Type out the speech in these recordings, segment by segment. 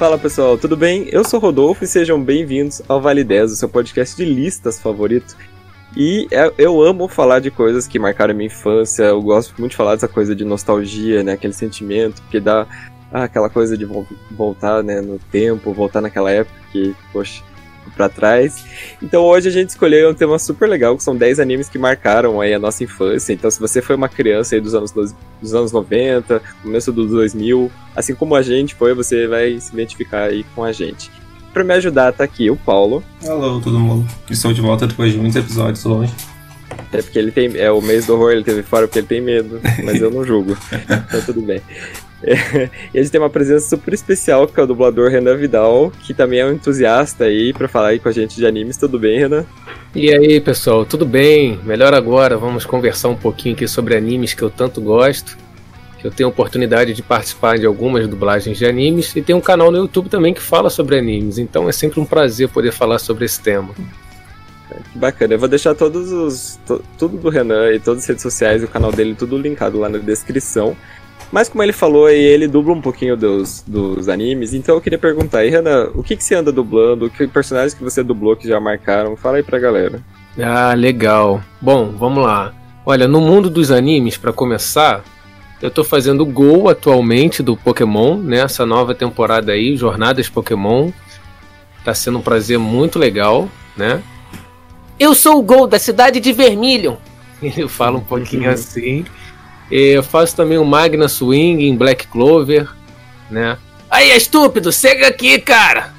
Fala pessoal, tudo bem? Eu sou Rodolfo e sejam bem-vindos ao Vale 10, o seu podcast de listas favorito. E é, eu amo falar de coisas que marcaram minha infância, eu gosto muito de falar dessa coisa de nostalgia, né? Aquele sentimento, porque dá aquela coisa de voltar né, no tempo, voltar naquela época que, poxa, para trás. Então hoje a gente escolheu um tema super legal, que são 10 animes que marcaram aí a nossa infância. Então se você foi uma criança aí dos anos, dos anos 90, começo dos 2000, assim como a gente foi, você vai se identificar aí com a gente. Para me ajudar tá aqui o Paulo. Alô, todo mundo. Estou de volta depois de muitos episódios longe. É porque ele tem. É o mês do horror, ele teve fora porque ele tem medo. Mas eu não julgo. então tudo bem. É, e a gente tem uma presença super especial, que é o dublador Renan Vidal, que também é um entusiasta aí para falar aí com a gente de animes. Tudo bem, Renan? E aí, pessoal, tudo bem? Melhor agora, vamos conversar um pouquinho aqui sobre animes que eu tanto gosto. Que eu tenho a oportunidade de participar de algumas dublagens de animes e tem um canal no YouTube também que fala sobre animes, então é sempre um prazer poder falar sobre esse tema. Que bacana. Eu vou deixar todos os. To, tudo do Renan e todas as redes sociais e o canal dele tudo linkado lá na descrição. Mas como ele falou aí, ele dubla um pouquinho dos, dos animes, então eu queria perguntar aí, Renan, o que, que você anda dublando? Que personagens que você dublou que já marcaram? Fala aí pra galera. Ah, legal. Bom, vamos lá. Olha, no mundo dos animes, para começar, eu tô fazendo Gol atualmente do Pokémon, né? Essa nova temporada aí, Jornadas Pokémon. Tá sendo um prazer muito legal, né? Eu sou o Gol da cidade de Vermilion. Ele fala um pouquinho assim. Eu faço também o Magna Swing em Black Clover, né? Aí, estúpido, chega aqui, cara!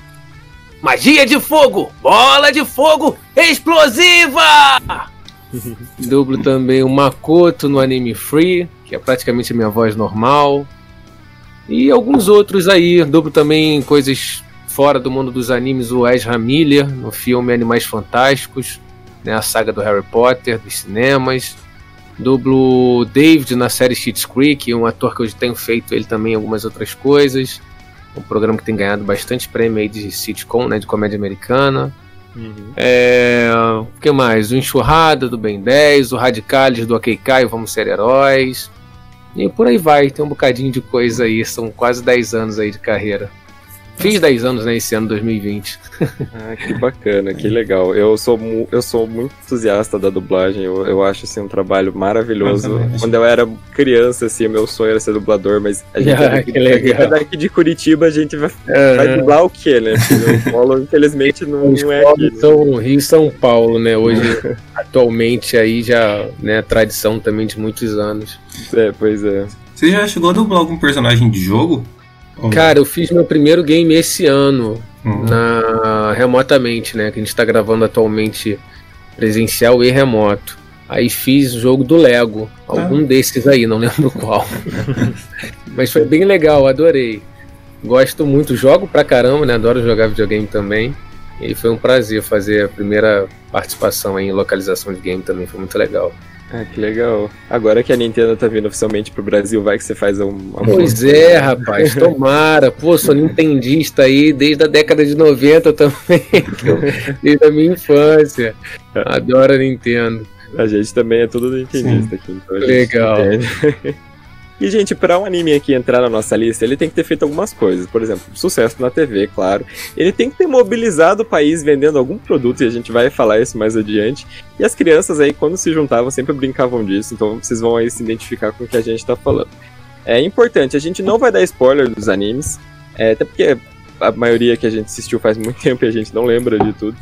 Magia de fogo! Bola de fogo explosiva! Dublo também o Makoto no Anime Free, que é praticamente a minha voz normal. E alguns outros aí. Dublo também coisas fora do mundo dos animes, o Ezra Miller no filme Animais Fantásticos, né, a saga do Harry Potter, dos cinemas. Dublo David na série Schitt's Creek, um ator que eu tenho feito ele também algumas outras coisas. Um programa que tem ganhado bastante prêmio aí de sitcom, né, de comédia americana. Uhum. É, o que mais? O Enxurrada do Ben 10, o Radicalis do Ok Kai, Vamos Ser Heróis. E por aí vai, tem um bocadinho de coisa aí, são quase 10 anos aí de carreira. Fiz 10 anos, né, esse ano 2020. ah, que bacana, que legal. Eu sou, eu sou muito entusiasta da dublagem, eu, eu acho assim, um trabalho maravilhoso. Eu Quando eu era criança, assim, meu sonho era ser dublador, mas a gente ah, que legal. daqui de Curitiba a gente vai, uhum. vai dublar o quê, né? O Polo, infelizmente, não, não é aqui. São Rio e São Paulo, né? Hoje, atualmente, aí já, né, tradição também de muitos anos. É, pois é. Você já chegou a dublar algum personagem de jogo? Cara, eu fiz meu primeiro game esse ano, uhum. na remotamente, né? Que a gente tá gravando atualmente presencial e remoto. Aí fiz o jogo do Lego, algum ah. desses aí, não lembro qual. Mas foi bem legal, adorei. Gosto muito, jogo pra caramba, né? Adoro jogar videogame também. E foi um prazer fazer a primeira participação em localização de game também, foi muito legal. Ah, que legal. Agora que a Nintendo tá vindo oficialmente pro Brasil, vai que você faz um. Uma pois é, rapaz, tomara. Pô, sou nintendista aí desde a década de 90 também. desde a minha infância. Adoro a Nintendo. A gente também é tudo nintendista aqui. Então legal. E, gente, para um anime aqui entrar na nossa lista, ele tem que ter feito algumas coisas. Por exemplo, sucesso na TV, claro. Ele tem que ter mobilizado o país vendendo algum produto, e a gente vai falar isso mais adiante. E as crianças aí, quando se juntavam, sempre brincavam disso, então vocês vão aí se identificar com o que a gente tá falando. É importante, a gente não vai dar spoiler dos animes, é, até porque a maioria que a gente assistiu faz muito tempo e a gente não lembra de tudo.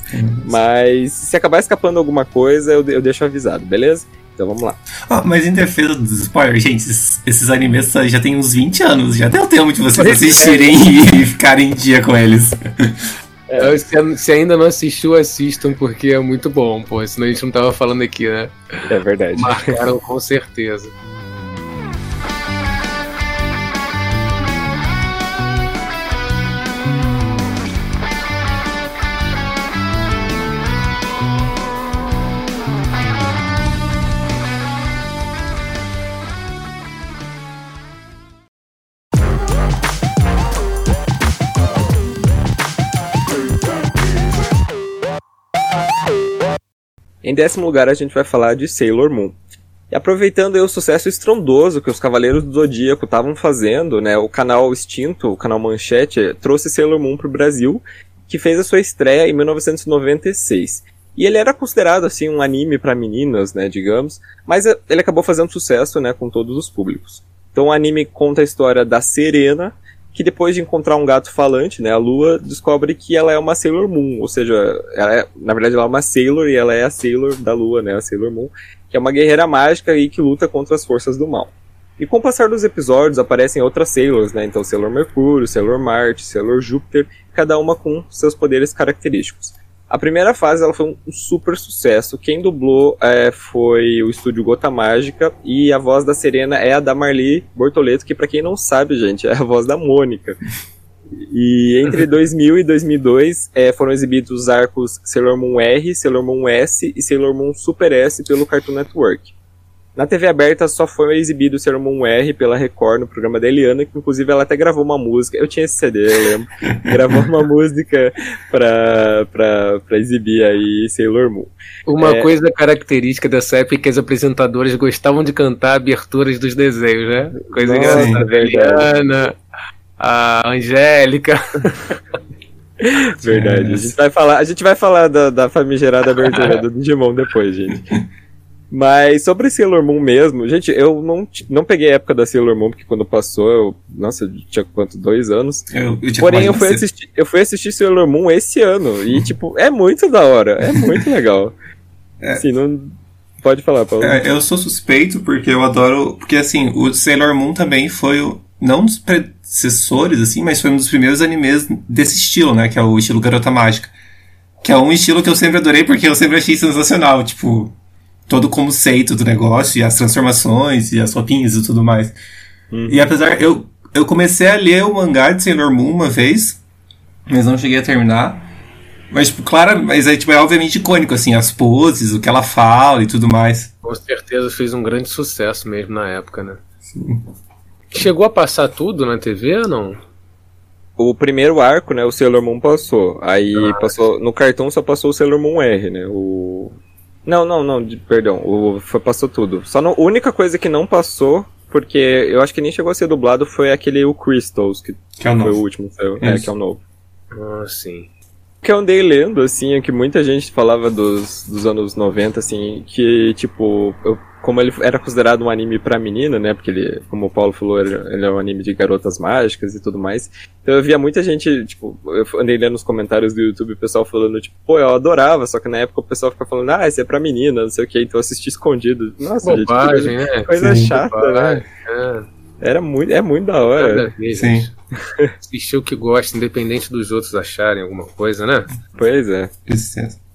Mas se acabar escapando alguma coisa, eu, eu deixo avisado, beleza? Então vamos lá. Ah, mas em defesa dos spoilers, gente, esses, esses, animes já tem uns 20 anos, já deu tempo de vocês é. assistirem é. e ficarem em dia com eles. É. Se, se, ainda não assistiu, assistam, porque é muito bom, pô. Senão a gente não tava falando aqui, né? É verdade. Marcaram com certeza. Em décimo lugar, a gente vai falar de Sailor Moon. E aproveitando aí o sucesso estrondoso que os Cavaleiros do Zodíaco estavam fazendo, né, o canal extinto, o canal Manchete, trouxe Sailor Moon pro Brasil, que fez a sua estreia em 1996. E ele era considerado assim um anime para meninas, né, digamos, mas ele acabou fazendo sucesso, né, com todos os públicos. Então o anime conta a história da Serena, que depois de encontrar um gato falante, né, a Lua descobre que ela é uma Sailor Moon, ou seja, é, na verdade ela é uma Sailor e ela é a Sailor da Lua, né, a Sailor Moon que é uma guerreira mágica e que luta contra as forças do mal. E com o passar dos episódios aparecem outras Sailors, né? Então Sailor Mercúrio, Sailor Marte, Sailor Júpiter, cada uma com seus poderes característicos. A primeira fase ela foi um super sucesso. Quem dublou é, foi o estúdio Gota Mágica e a voz da Serena é a da Marli Bortoleto, que para quem não sabe, gente, é a voz da Mônica. E entre 2000 e 2002 é, foram exibidos os arcos Sailor Moon R, Sailor Moon S e Sailor Moon Super S pelo Cartoon Network. Na TV aberta só foi exibido o Moon R pela Record no programa da Eliana, que inclusive ela até gravou uma música. Eu tinha esse CD, eu lembro. gravou uma música pra, pra, pra exibir aí Sailor Moon. Uma é... coisa característica dessa época é que as apresentadoras gostavam de cantar aberturas dos desenhos, né? Coisa Nossa, engraçada. Eliana a Angélica. Verdade. A gente vai falar, a gente vai falar da, da famigerada abertura do Digimon depois, gente. Mas sobre Sailor Moon mesmo, gente, eu não, não peguei a época da Sailor Moon, porque quando passou, eu, nossa, eu tinha quanto? Dois anos. Eu, eu Porém, eu fui, assistir, eu fui assistir Sailor Moon esse ano. E, tipo, é muito da hora. É muito legal. É. Assim, não. Pode falar, Paulo. É, eu sou suspeito porque eu adoro. Porque, assim, o Sailor Moon também foi o. Não dos sucessores, assim, mas foi um dos primeiros animes desse estilo, né? Que é o estilo Garota Mágica. Que é um estilo que eu sempre adorei porque eu sempre achei sensacional, tipo, todo o conceito do negócio e as transformações e as roupinhas e tudo mais. Uhum. E apesar, eu, eu comecei a ler o mangá de Sailor Moon uma vez, mas não cheguei a terminar. Mas, tipo, claro, mas é, tipo, é obviamente icônico, assim, as poses, o que ela fala e tudo mais. Com certeza fez um grande sucesso mesmo na época, né? Sim. Chegou a passar tudo na TV ou não? O primeiro arco, né, o Sailor Moon passou. Aí ah, passou. No cartão só passou o Sailor Moon R, né? O. Não, não, não, de, perdão. O, foi, passou tudo. Só a única coisa que não passou, porque eu acho que nem chegou a ser dublado, foi aquele o Crystals, que, que é o foi novo. o último. É, que é o novo. Ah, sim. O que eu andei lendo, assim, é que muita gente falava dos, dos anos 90, assim, que, tipo, eu como ele era considerado um anime pra menina, né? Porque ele, como o Paulo falou, ele é um anime de garotas mágicas e tudo mais. Então eu via muita gente, tipo, eu andei lendo nos comentários do YouTube o pessoal falando, tipo, pô, eu adorava, só que na época o pessoal ficava falando, ah, esse é pra menina, não sei o que, então eu assisti escondido. Nossa, Bobagem, gente, coisa, coisa Sim, chata, né? bobagem. né? É. Era muito, é muito da hora. Vez, Sim. Assistir o que gosta, independente dos outros acharem alguma coisa, né? Pois é.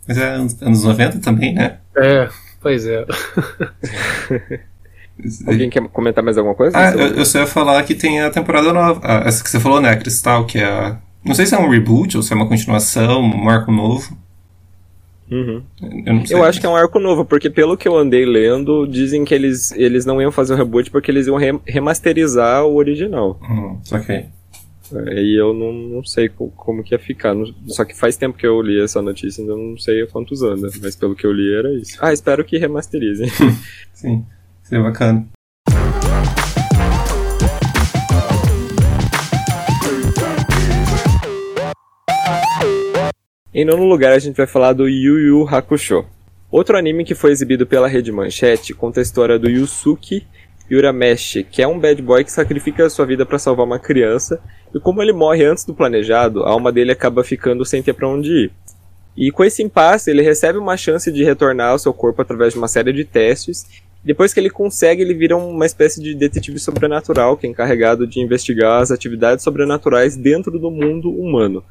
Mas é anos 90 também, né? É, Pois é. Alguém quer comentar mais alguma coisa? Ah, eu, eu só ia falar que tem a temporada nova. essa que você falou, né? A Cristal, que é a. Não sei se é um reboot ou se é uma continuação, um arco novo. Uhum. Eu, eu acho que é um arco novo, porque pelo que eu andei lendo, dizem que eles, eles não iam fazer o reboot porque eles iam re remasterizar o original. Hum, ok. E eu não, não sei como que ia ficar. Só que faz tempo que eu li essa notícia, ainda não sei há quantos anos. Mas pelo que eu li era isso. Ah, espero que remasterizem. Sim, seria bacana. Em nono lugar, a gente vai falar do Yu Yu Hakusho. Outro anime que foi exibido pela Rede Manchete conta a história do Yusuke Urameshi, que é um bad boy que sacrifica sua vida para salvar uma criança, e como ele morre antes do planejado, a alma dele acaba ficando sem ter para onde ir. E com esse impasse, ele recebe uma chance de retornar ao seu corpo através de uma série de testes. Depois que ele consegue, ele vira uma espécie de detetive sobrenatural que é encarregado de investigar as atividades sobrenaturais dentro do mundo humano.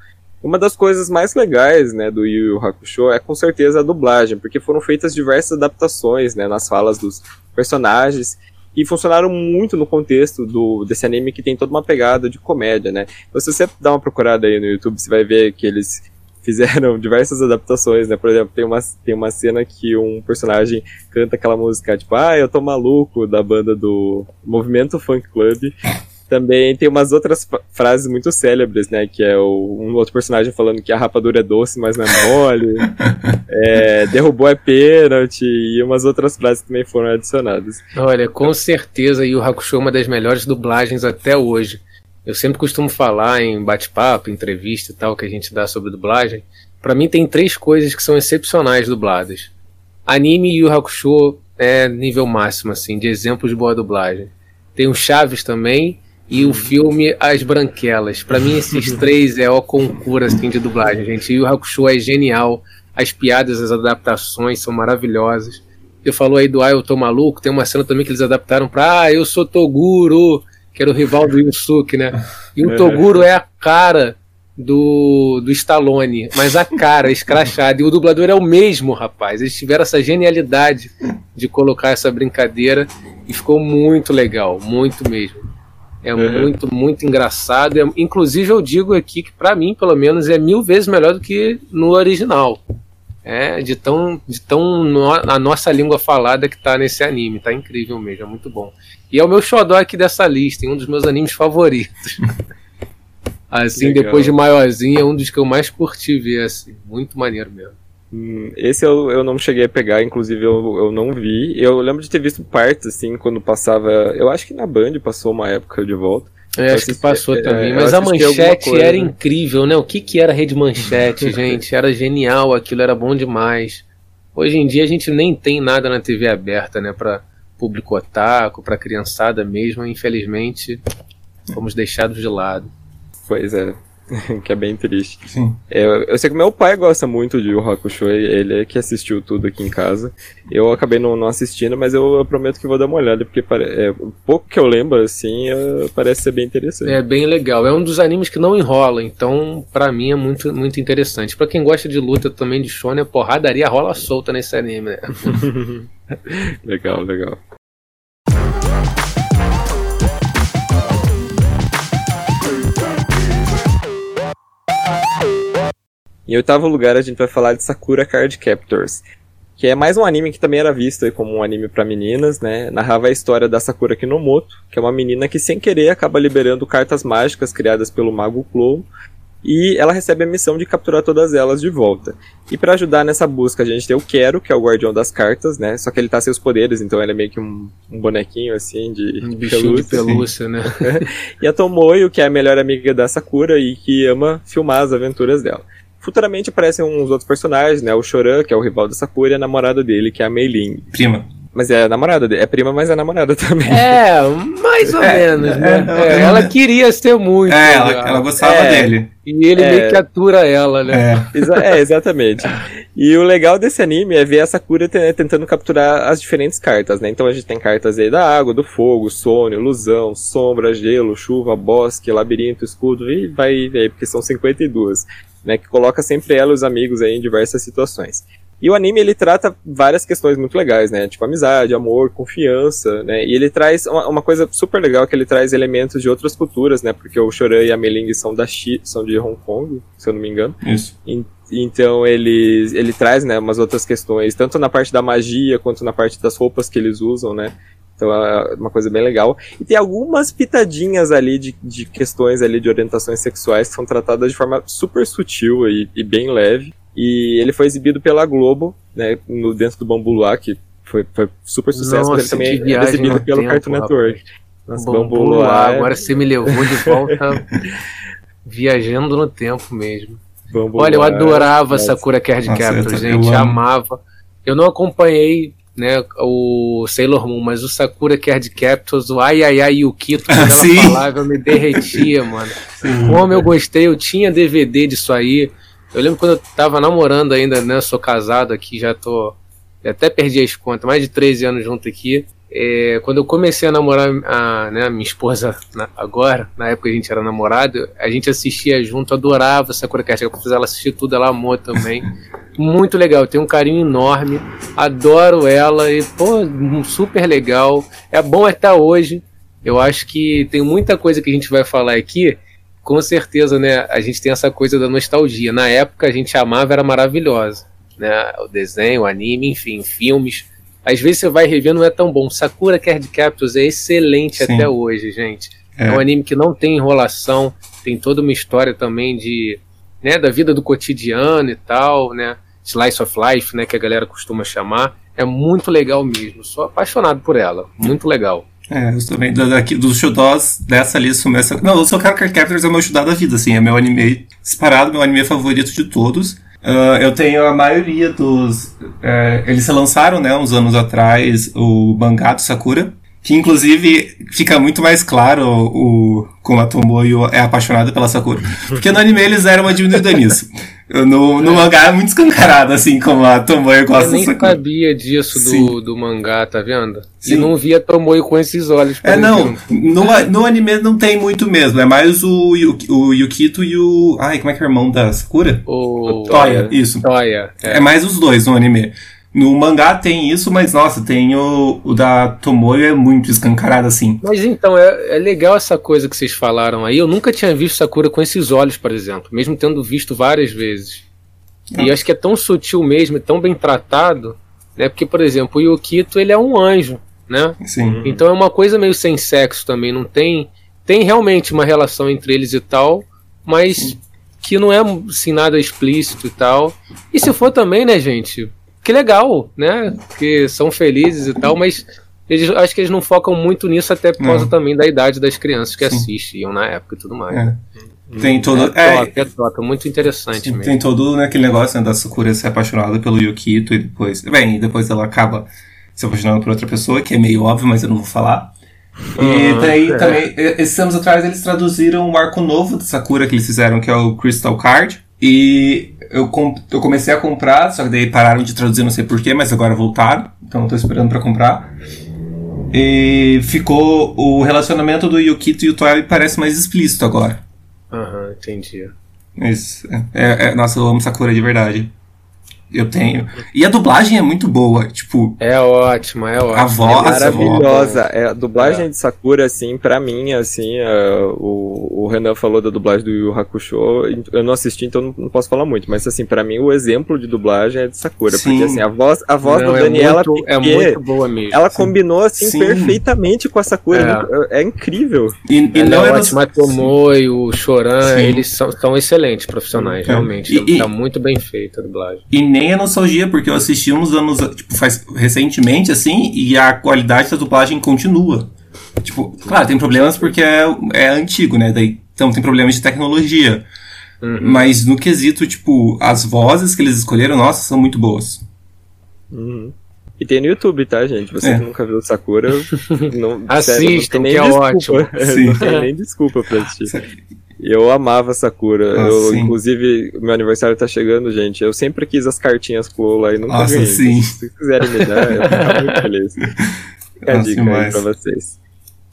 Uma das coisas mais legais, né, do Yu Yu Hakusho é com certeza a dublagem, porque foram feitas diversas adaptações, né, nas falas dos personagens e funcionaram muito no contexto do, desse anime que tem toda uma pegada de comédia, né? Então, se você dar uma procurada aí no YouTube, você vai ver que eles fizeram diversas adaptações, né? Por exemplo, tem uma, tem uma cena que um personagem canta aquela música, tipo, ah, eu tô maluco, da banda do Movimento Funk Club. Também tem umas outras frases muito célebres, né? Que é o, um outro personagem falando que a rapadura é doce, mas não é mole. é, derrubou é pênalti. E umas outras frases também foram adicionadas. Olha, com certeza o Hakusho é uma das melhores dublagens até hoje. Eu sempre costumo falar em bate-papo, entrevista e tal, que a gente dá sobre dublagem. Para mim tem três coisas que são excepcionais dubladas. Anime e Yu Hakusho é nível máximo, assim, de exemplos de boa dublagem. Tem o Chaves também, e o filme As Branquelas. Para mim, esses três é o concurso assim, de dublagem, gente. E o Hakusho é genial. As piadas, as adaptações são maravilhosas. Você falou aí do Ah, eu tô maluco. Tem uma cena também que eles adaptaram pra Ah, eu sou Toguro, que era o rival do Yusuke, né? E o é. Toguro é a cara do, do Stallone, mas a cara escrachada. E o dublador é o mesmo, rapaz. Eles tiveram essa genialidade de colocar essa brincadeira e ficou muito legal, muito mesmo. É uhum. muito, muito engraçado. É, inclusive, eu digo aqui que, para mim, pelo menos, é mil vezes melhor do que no original. É, de tão, de tão no, a nossa língua falada que tá nesse anime. Tá incrível mesmo, é muito bom. E é o meu xodó aqui dessa lista, um dos meus animes favoritos. assim, Legal. depois de maiorzinho, é um dos que eu mais curti ver, assim. Muito maneiro mesmo. Hum, esse eu, eu não cheguei a pegar, inclusive eu, eu não vi. Eu lembro de ter visto partes, assim, quando passava. Eu acho que na Band passou uma época de volta. É, acho que passou é, também. Mas a manchete era incrível, né? O que, que era rede manchete, gente? Era genial, aquilo era bom demais. Hoje em dia a gente nem tem nada na TV aberta, né? Pra público otaku, pra criançada mesmo. Infelizmente, fomos deixados de lado. Pois é. que é bem triste. Sim. Eu, eu sei que meu pai gosta muito de Yu Hakusho, ele é que assistiu tudo aqui em casa. Eu acabei não, não assistindo, mas eu, eu, prometo que vou dar uma olhada, porque pare, é, pouco que eu lembro, assim, é, parece ser bem interessante. É bem legal. É um dos animes que não enrola, então para mim é muito, muito interessante. para quem gosta de luta também de shonen, porradaria rola solta nesse anime, né? legal, legal. Em oitavo lugar, a gente vai falar de Sakura Card Captors, que é mais um anime que também era visto como um anime para meninas, né? Narrava a história da Sakura Kinomoto, que é uma menina que sem querer acaba liberando cartas mágicas criadas pelo Mago Clow, e ela recebe a missão de capturar todas elas de volta. E para ajudar nessa busca, a gente tem o Quero, que é o guardião das cartas, né? Só que ele tá sem os poderes, então ele é meio que um, um bonequinho assim de um pelúcia, de pelúcia né? e a Tomoyo, que é a melhor amiga da Sakura e que ama filmar as aventuras dela. Futuramente aparecem uns outros personagens, né? O Choran, que é o rival da Sakura, e a namorada dele, que é a Mei Ling. Prima. Mas é a namorada dele. É prima, mas é namorada também. É, mais ou é, menos, né? É, ela queria ser muito. É, ela, ela gostava é, dele. E ele meio que atura ela, né? É. exatamente. E o legal desse anime é ver a Sakura tentando capturar as diferentes cartas, né? Então a gente tem cartas aí da água, do fogo, sonho, ilusão, sombra, gelo, chuva, bosque, labirinto, escudo, e vai aí, porque são 52 né, que coloca sempre ela e os amigos aí em diversas situações. E o anime ele trata várias questões muito legais, né? Tipo amizade, amor, confiança, né? E ele traz uma, uma, coisa super legal que ele traz elementos de outras culturas, né? Porque o Choran e a Meling são da Chi, são de Hong Kong, se eu não me engano. Isso. E, então ele ele traz, né, umas outras questões, tanto na parte da magia quanto na parte das roupas que eles usam, né? Então é uma coisa bem legal. E tem algumas pitadinhas ali de, de questões ali de orientações sexuais que são tratadas de forma super sutil e, e bem leve. E ele foi exibido pela Globo, né, no, dentro do Bambu Luar, que foi, foi super sucesso, Nossa, mas ele também é exibido pelo tempo, Cartoon Network. Nossa, Bambu, Bambu Luar, agora você me levou de volta viajando no tempo mesmo. Bambu Olha, eu adorava Sakura Card Captor, gente, eu amava. Eu não acompanhei né, o Sailor Moon, mas o Sakura Card Captors, o Ai Ai Ai Yukito, ela falava, eu me derretia, mano. Sim. Como eu gostei, eu tinha DVD disso aí. Eu lembro quando eu tava namorando ainda, né, sou casado aqui, já tô, até perdi as contas, mais de 13 anos junto aqui. É, quando eu comecei a namorar a, né, a minha esposa na, agora, na época a gente era namorado, a gente assistia junto, adorava Sakura Card Captors, ela assistia tudo, ela amou também. muito legal, tem um carinho enorme, adoro ela e, pô, super legal. É bom até hoje. Eu acho que tem muita coisa que a gente vai falar aqui. Com certeza, né? A gente tem essa coisa da nostalgia. Na época a gente amava, era maravilhosa. Né? O desenho, o anime, enfim, filmes. às vezes você vai rever não é tão bom. Sakura Card Captors é excelente Sim. até hoje, gente. É. é. um anime que não tem enrolação, tem toda uma história também de, né, da vida do cotidiano e tal, né? Slice of Life, né, que a galera costuma chamar. É muito legal mesmo. Sou apaixonado por ela. Muito legal. É, eu também, daqui, dos shoutouts dessa lista, começa. Não, o Soul Calibur Captors é o meu shoutout da vida, assim, é meu anime disparado, meu anime favorito de todos. Uh, eu tenho a maioria dos. É, eles lançaram, né, uns anos atrás, o mangá do Sakura. Que inclusive fica muito mais claro o, como a Tomoyo é apaixonada pela Sakura. Porque no anime eles eram uma nisso. No, no é. mangá é muito escancarado, assim, como a Tomoyo gosta Eu nem sabia disso do, do mangá, tá vendo? Sim. E não via Tomoyo com esses olhos. É, não. No, no anime não tem muito mesmo. É mais o, o Yukito e o. Ai, como é que é o irmão da Sakura? O, o Toya, isso. Toya. É. é mais os dois no anime. No mangá tem isso, mas nossa, tem o, o da Tomoyo é muito escancarado assim. Mas então, é, é legal essa coisa que vocês falaram aí. Eu nunca tinha visto Sakura com esses olhos, por exemplo, mesmo tendo visto várias vezes. Ah. E acho que é tão sutil mesmo, tão bem tratado, né? Porque, por exemplo, o Yukito, ele é um anjo, né? Sim. Então é uma coisa meio sem sexo também, não tem... Tem realmente uma relação entre eles e tal, mas Sim. que não é, assim, nada explícito e tal. E se for também, né, gente que legal, né? Que são felizes e tal, mas eles, acho que eles não focam muito nisso, até por causa também da idade das crianças que Sim. assistiam na época e tudo mais. É. Tem todo. É, top, é, é top, muito interessante mesmo. Tem todo né, aquele negócio né, da Sakura ser apaixonada pelo Yukito e depois. Bem, e depois ela acaba se apaixonando por outra pessoa, que é meio óbvio, mas eu não vou falar. E ah, daí é. também, esses anos atrás, eles traduziram um arco novo de Sakura que eles fizeram, que é o Crystal Card. E eu, eu comecei a comprar, só que daí pararam de traduzir, não sei porquê, mas agora voltaram. Então eu tô esperando para comprar. E ficou. O relacionamento do Yukito e o Toei parece mais explícito agora. Aham, uhum, entendi. Mas, é, é, é, nossa, eu amo Sakura de verdade. Eu tenho. E a dublagem é muito boa, tipo. É ótima, é ótima. A voz é maravilhosa. É, a dublagem é. de Sakura, assim, pra mim, assim, uh, o, o Renan falou da dublagem do Yu Hakusho. Eu não assisti, então não posso falar muito. Mas, assim, pra mim, o exemplo de dublagem é de Sakura. Sim. Porque, assim, a voz, a voz não, do Daniela é muito, é muito boa mesmo. Ela combinou, assim, Sim. perfeitamente com a Sakura. É, é, é incrível. E, e não é ótima. Tomoe e o Choran, eles são, são excelentes profissionais, realmente. E, tá muito bem feita a dublagem. E nem nem a nostalgia, porque eu assisti uns anos, tipo, faz recentemente, assim, e a qualidade da dublagem continua. Tipo, claro, tem problemas porque é, é antigo, né? Daí, então tem problemas de tecnologia. Uhum. Mas no quesito, tipo, as vozes que eles escolheram, nossa, são muito boas. Uhum. E tem no YouTube, tá, gente? Você é. que nunca viu Sakura, não, Assistam, sério, não tem nem que é desculpa. ótimo. Sim. não tem nem desculpa pra assistir. Eu amava Sakura. Ah, eu, inclusive, meu aniversário tá chegando, gente. Eu sempre quis as cartinhas pro lá e nunca Nossa, ganhei. Sim. Se quiserem me dar, eu fico muito feliz. Fica a dica aí pra vocês.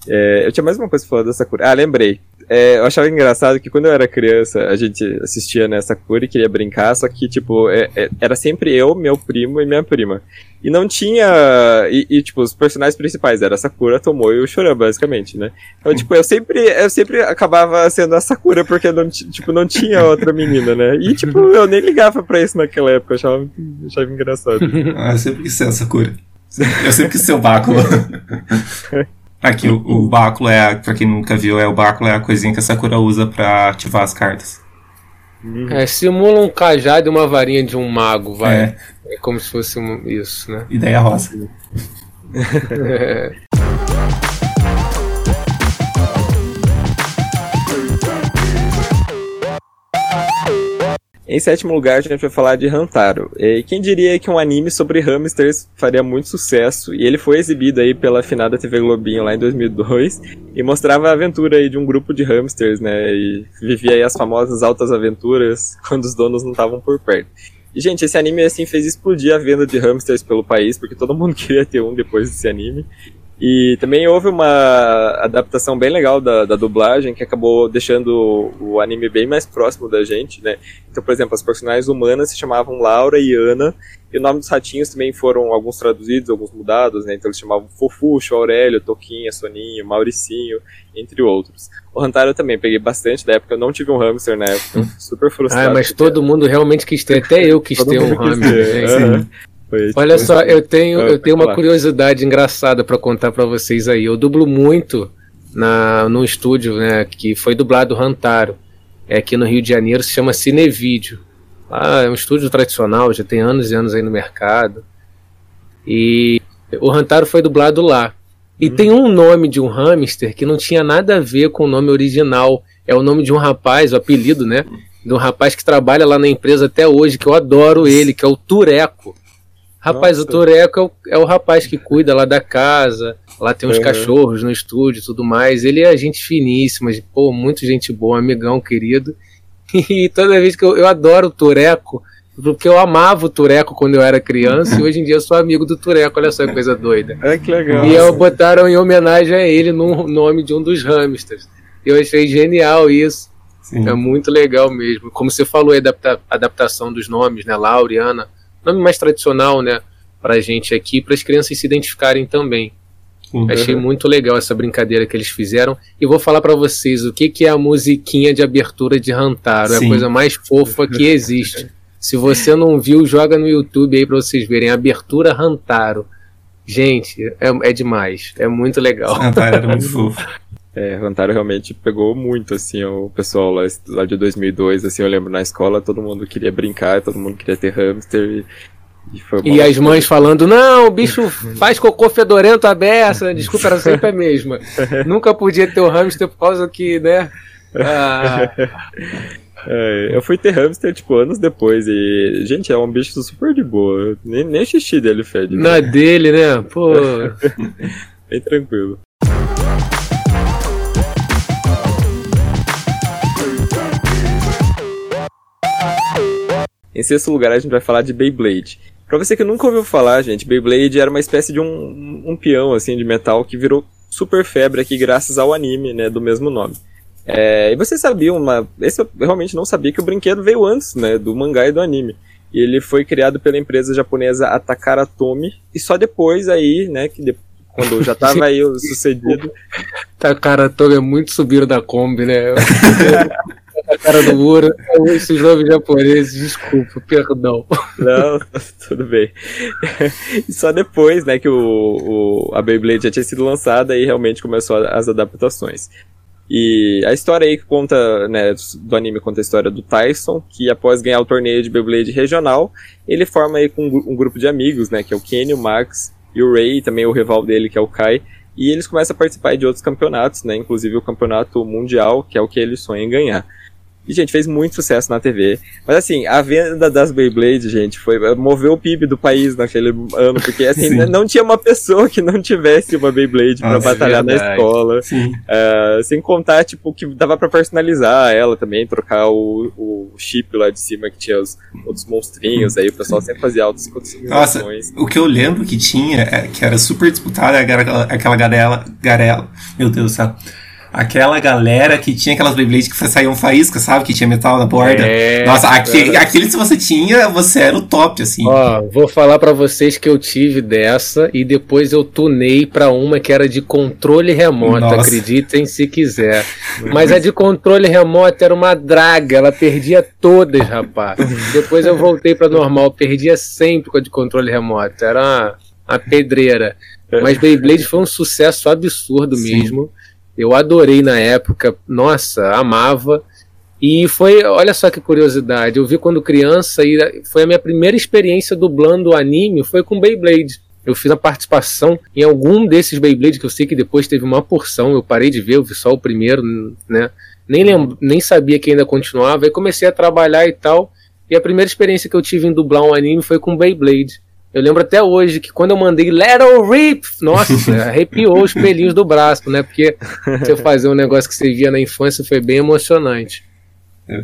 É, eu tinha mais uma coisa pra falar da Sakura. Ah, lembrei. É, eu achava engraçado que quando eu era criança, a gente assistia nessa Sakura e queria brincar, só que, tipo, é, é, era sempre eu, meu primo e minha prima. E não tinha. E, e, tipo, os personagens principais era Sakura, Tomoe e o Choran, basicamente, né? Então, tipo, eu sempre, eu sempre acabava sendo a Sakura, porque não, tipo, não tinha outra menina, né? E, tipo, eu nem ligava pra isso naquela época, eu achava, achava engraçado. Ah, eu sempre quis ser a Sakura. Eu sempre quis ser o báculo. Aqui, o, o báculo é, pra quem nunca viu, é o báculo é a coisinha que a Sakura usa pra ativar as cartas. É, simula um cajado e uma varinha de um mago, vai. É, é como se fosse um, isso, né? Ideia rosa. é. Em sétimo lugar, a gente vai falar de Hantaro. E quem diria que um anime sobre hamsters faria muito sucesso? E ele foi exibido aí pela finada TV Globinho lá em 2002 e mostrava a aventura aí de um grupo de hamsters, né? E vivia aí as famosas altas aventuras quando os donos não estavam por perto. E, gente, esse anime, assim, fez explodir a venda de hamsters pelo país, porque todo mundo queria ter um depois desse anime. E também houve uma adaptação bem legal da, da dublagem que acabou deixando o, anime bem mais próximo da gente, né? Então, por exemplo, as personagens humanas se chamavam Laura e Ana, e o nome dos ratinhos também foram alguns traduzidos, alguns mudados, né? Então eles chamavam Fofuxo, Aurélio, Toquinha, Soninho, Mauricinho, entre outros. O Hantaro eu também peguei bastante da época, eu não tive um hamster na época, super frustrado. Ah, mas todo mundo realmente quis ter, até eu quis ter um hamster. Ter. Uhum. Foi, tipo, Olha só, eu tenho, eu tenho uma curiosidade engraçada para contar para vocês aí. Eu dublo muito na, no estúdio, né, que foi dublado Rantaro. É aqui no Rio de Janeiro, se chama Cinevídeo. Ah, é um estúdio tradicional, já tem anos e anos aí no mercado. E o Rantaro foi dublado lá. E hum. tem um nome de um hamster que não tinha nada a ver com o nome original. É o nome de um rapaz, o apelido, né? De um rapaz que trabalha lá na empresa até hoje, que eu adoro ele, que é o Tureco. Rapaz, Nossa. o Tureco é o, é o, rapaz que cuida lá da casa, lá tem uns uhum. cachorros no estúdio e tudo mais. Ele é gente finíssima, pô, muito gente boa, amigão querido. E toda vez que eu, eu adoro o Tureco, porque eu amava o Tureco quando eu era criança e hoje em dia eu sou amigo do Tureco, olha só que coisa doida. É que legal. E eu botaram em homenagem a ele no nome de um dos hamsters. Eu achei genial isso. Sim. É muito legal mesmo. Como você falou, a adapta adaptação dos nomes, né? Lauriana nome mais tradicional, né, pra gente aqui, para as crianças se identificarem também. Uhum. Achei muito legal essa brincadeira que eles fizeram. E vou falar para vocês o que, que é a musiquinha de abertura de Rantaro. Sim. É a coisa mais fofa que existe. Se você não viu, joga no YouTube aí pra vocês verem. Abertura Rantaro. Gente, é, é demais. É muito legal. Rantaro era muito fofo. É, Rantaro realmente pegou muito, assim, o pessoal lá, lá de 2002, assim, eu lembro na escola, todo mundo queria brincar, todo mundo queria ter hamster, e, e as mães falando, não, o bicho faz cocô fedorento a beça, desculpa, era sempre a mesma. Nunca podia ter o hamster por causa que, né? Ah... É, eu fui ter hamster, tipo, anos depois e, gente, é um bicho super de boa. Nem, nem xixi dele fede. Né? Na dele, né? Pô. Bem tranquilo. Em sexto lugar, a gente vai falar de Beyblade. Pra você que nunca ouviu falar, gente, Beyblade era uma espécie de um, um peão, assim, de metal que virou super febre aqui graças ao anime, né, do mesmo nome. É, e vocês sabiam, uma, esse eu realmente não sabia, que o brinquedo veio antes, né, do mangá e do anime. E ele foi criado pela empresa japonesa Atakara Tomy, e só depois aí, né, que de, quando já tava aí o sucedido... Takara Tomy é muito subiram da Kombi, né? a cara do muro. Esses nomes japoneses, desculpa, perdão. Não, tudo bem. E só depois, né, que o, o, a Beyblade já tinha sido lançada e realmente começou as adaptações. E a história aí que conta, né, do anime conta a história do Tyson, que após ganhar o torneio de Beyblade regional, ele forma aí com um, grupo de amigos, né, que é o Kenny, o Max e o Ray, também o rival dele, que é o Kai, e eles começam a participar de outros campeonatos, né, inclusive o campeonato mundial, que é o que eles sonham em ganhar. E, gente, fez muito sucesso na TV. Mas, assim, a venda das Beyblade, gente, foi moveu o PIB do país naquele ano, porque, assim, não tinha uma pessoa que não tivesse uma Beyblade para batalhar na escola. Uh, sem contar, tipo, que dava para personalizar ela também, trocar o, o chip lá de cima que tinha os outros monstrinhos, aí o pessoal sempre fazia altas. Nossa, o que eu lembro que tinha, é, que era super disputada, era aquela, aquela garela, garela, meu Deus do céu aquela galera que tinha aquelas Beyblades que saíam faísca, sabe? Que tinha metal na borda. É, Nossa, aquele, aquele se você tinha, você era o top, assim. Ó, vou falar para vocês que eu tive dessa e depois eu tunei para uma que era de controle remoto, Nossa. acreditem se quiser. Mas a de controle remoto era uma draga, ela perdia todas, rapaz. depois eu voltei para normal, perdia sempre com a de controle remoto. Era uma, uma pedreira. Mas Beyblade foi um sucesso absurdo Sim. mesmo. Eu adorei na época, nossa, amava. E foi, olha só que curiosidade, eu vi quando criança e foi a minha primeira experiência dublando anime, foi com Beyblade. Eu fiz a participação em algum desses Beyblade que eu sei que depois teve uma porção, eu parei de ver, eu vi só o primeiro, né? Nem, lembro, nem sabia que ainda continuava, aí comecei a trabalhar e tal. E a primeira experiência que eu tive em dublar um anime foi com Beyblade. Eu lembro até hoje que quando eu mandei Little Rip, nossa, arrepiou os pelinhos do braço, né? Porque você fazer um negócio que você via na infância foi bem emocionante.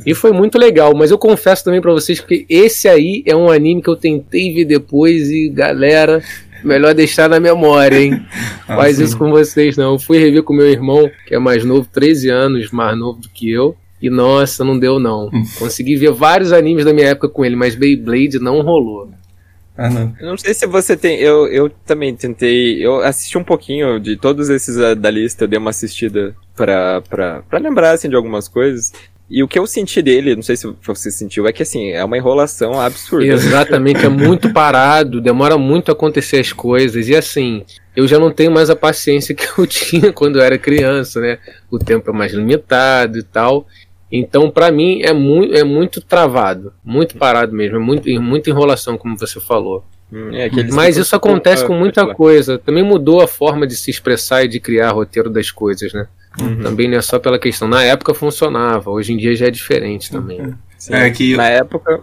E foi muito legal, mas eu confesso também para vocês que esse aí é um anime que eu tentei ver depois e galera, melhor deixar na memória, hein? ah, Faz isso com vocês não. Eu fui rever com meu irmão, que é mais novo, 13 anos mais novo do que eu. E nossa, não deu não. Consegui ver vários animes da minha época com ele, mas Beyblade não rolou. Ah, não. Eu não sei se você tem. Eu, eu também tentei. Eu assisti um pouquinho de todos esses da lista, eu dei uma assistida pra, pra, pra lembrar assim, de algumas coisas. E o que eu senti dele, não sei se você sentiu, é que assim, é uma enrolação absurda. Exatamente, é muito parado, demora muito a acontecer as coisas. E assim, eu já não tenho mais a paciência que eu tinha quando eu era criança, né? O tempo é mais limitado e tal. Então, para mim, é muito, é muito travado, muito parado mesmo, é muito, muita enrolação, como você falou. Hum, é, Mas isso acontece com muita coisa. Também mudou a forma de se expressar e de criar roteiro das coisas, né? Uhum. Também não é só pela questão. Na época funcionava, hoje em dia já é diferente também. Né? Sim, é que na época,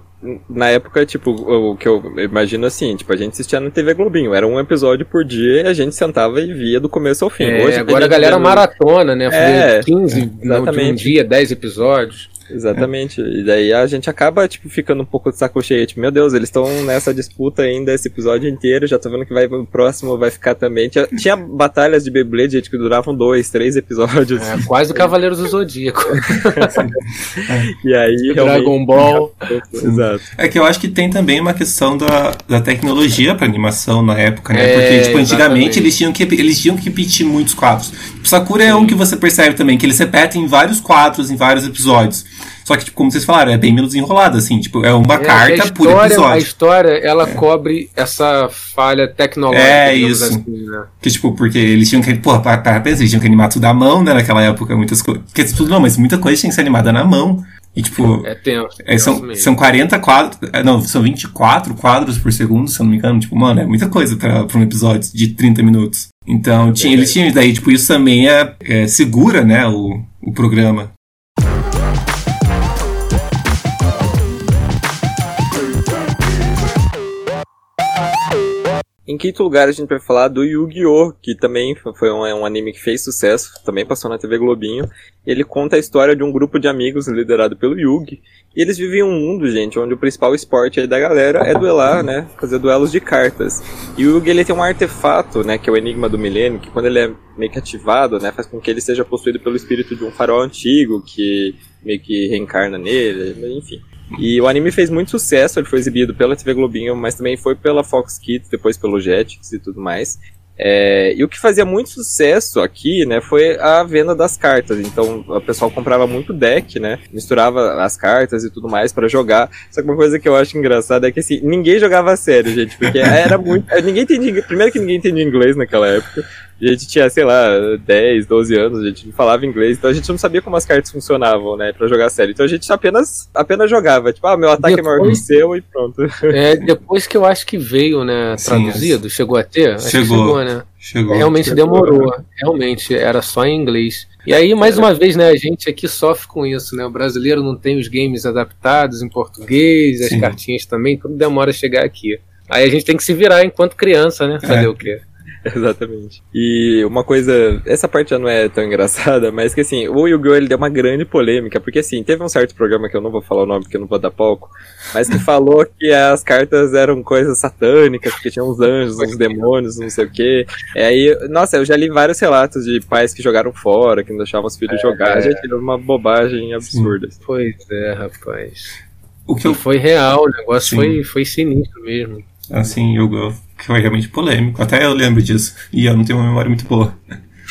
na época, tipo, o que eu imagino assim, tipo, a gente assistia na TV Globinho, era um episódio por dia e a gente sentava e via do começo ao fim. É, Hoje, agora a, a galera maratona, né? É, 15 exatamente. um dia, 10 episódios. Exatamente. E daí a gente acaba, tipo, ficando um pouco de saco cheio. Tipo, meu Deus, eles estão nessa disputa ainda esse episódio inteiro. Já tô vendo que vai o próximo vai ficar também. Tinha, tinha batalhas de Beyblade, gente, que duravam dois, três episódios. É, quase o Cavaleiros do Zodíaco. e aí, Dragon Ball. Exato. É que eu acho que tem também uma questão da, da tecnologia pra animação na época, né? É, Porque, tipo, antigamente eles tinham, que, eles tinham que repetir muitos quadros. Tipo, Sakura Sim. é um que você percebe também, que eles repetem vários quadros em vários episódios. Só que, tipo, como vocês falaram, é bem menos enrolado, assim, tipo, é uma é, carta história, por episódio. A história, ela é. cobre essa falha tecnológica. É isso. Assim, né? Que, tipo, porque eles tinham que. Pô, para pra pensar, eles tinham que animar tudo à mão, né, naquela época, muitas coisas. Tudo não, mas muita coisa tinha que ser animada na mão. E, tipo. É tenso. É, são, são 40 quadros. É, não, são 24 quadros por segundo, se eu não me engano. Tipo, mano, é muita coisa pra, pra um episódio de 30 minutos. Então, tinha, eles tinham. Daí, tipo, isso também é, é segura, né, o, o programa. Em quinto lugar, a gente vai falar do Yu-Gi-Oh!, que também foi um, é um, anime que fez sucesso, também passou na TV Globinho. Ele conta a história de um grupo de amigos liderado pelo Yugi. E eles vivem em um mundo, gente, onde o principal esporte da galera é duelar, né? Fazer duelos de cartas. E o Yugi, ele tem um artefato, né? Que é o Enigma do Milênio, que quando ele é meio que ativado, né? Faz com que ele seja possuído pelo espírito de um farol antigo, que meio que reencarna nele, enfim. E o anime fez muito sucesso, ele foi exibido pela TV Globinho, mas também foi pela Fox Kids, depois pelo Jetix e tudo mais. É, e o que fazia muito sucesso aqui, né, foi a venda das cartas. Então, o pessoal comprava muito deck, né, misturava as cartas e tudo mais para jogar. Só que uma coisa que eu acho engraçada é que assim, ninguém jogava a sério, gente, porque era muito, ninguém entendia, primeiro que ninguém entendia inglês naquela época. A gente tinha, sei lá, 10, 12 anos, a gente não falava inglês, então a gente não sabia como as cartas funcionavam, né, pra jogar sério. Então a gente apenas, apenas jogava, tipo, ah, meu ataque depois, é maior que o seu e pronto. É, depois que eu acho que veio, né, traduzido, Sim, chegou a ter? Chegou. chegou, né? Chegou. Realmente chegou. demorou, realmente, era só em inglês. E aí, mais uma vez, né, a gente aqui sofre com isso, né? O brasileiro não tem os games adaptados em português, as Sim. cartinhas também, tudo demora a chegar aqui. Aí a gente tem que se virar enquanto criança, né? Fazer é. o quê? Exatamente. E uma coisa, essa parte já não é tão engraçada, mas que assim, o Yu-Gi-Oh! ele deu uma grande polêmica, porque assim, teve um certo programa que eu não vou falar o nome porque eu não vou dar palco, mas que falou que as cartas eram coisas satânicas, porque tinha uns anjos, uns demônios, não sei o quê. E aí, nossa, eu já li vários relatos de pais que jogaram fora, que não deixavam os filhos é, jogar, é. gente, era uma bobagem absurda. Sim. Pois é, rapaz. O que eu... foi real, o negócio foi, foi sinistro mesmo. Assim, eu que foi realmente polêmico. Até eu lembro disso. E eu não tenho uma memória muito boa.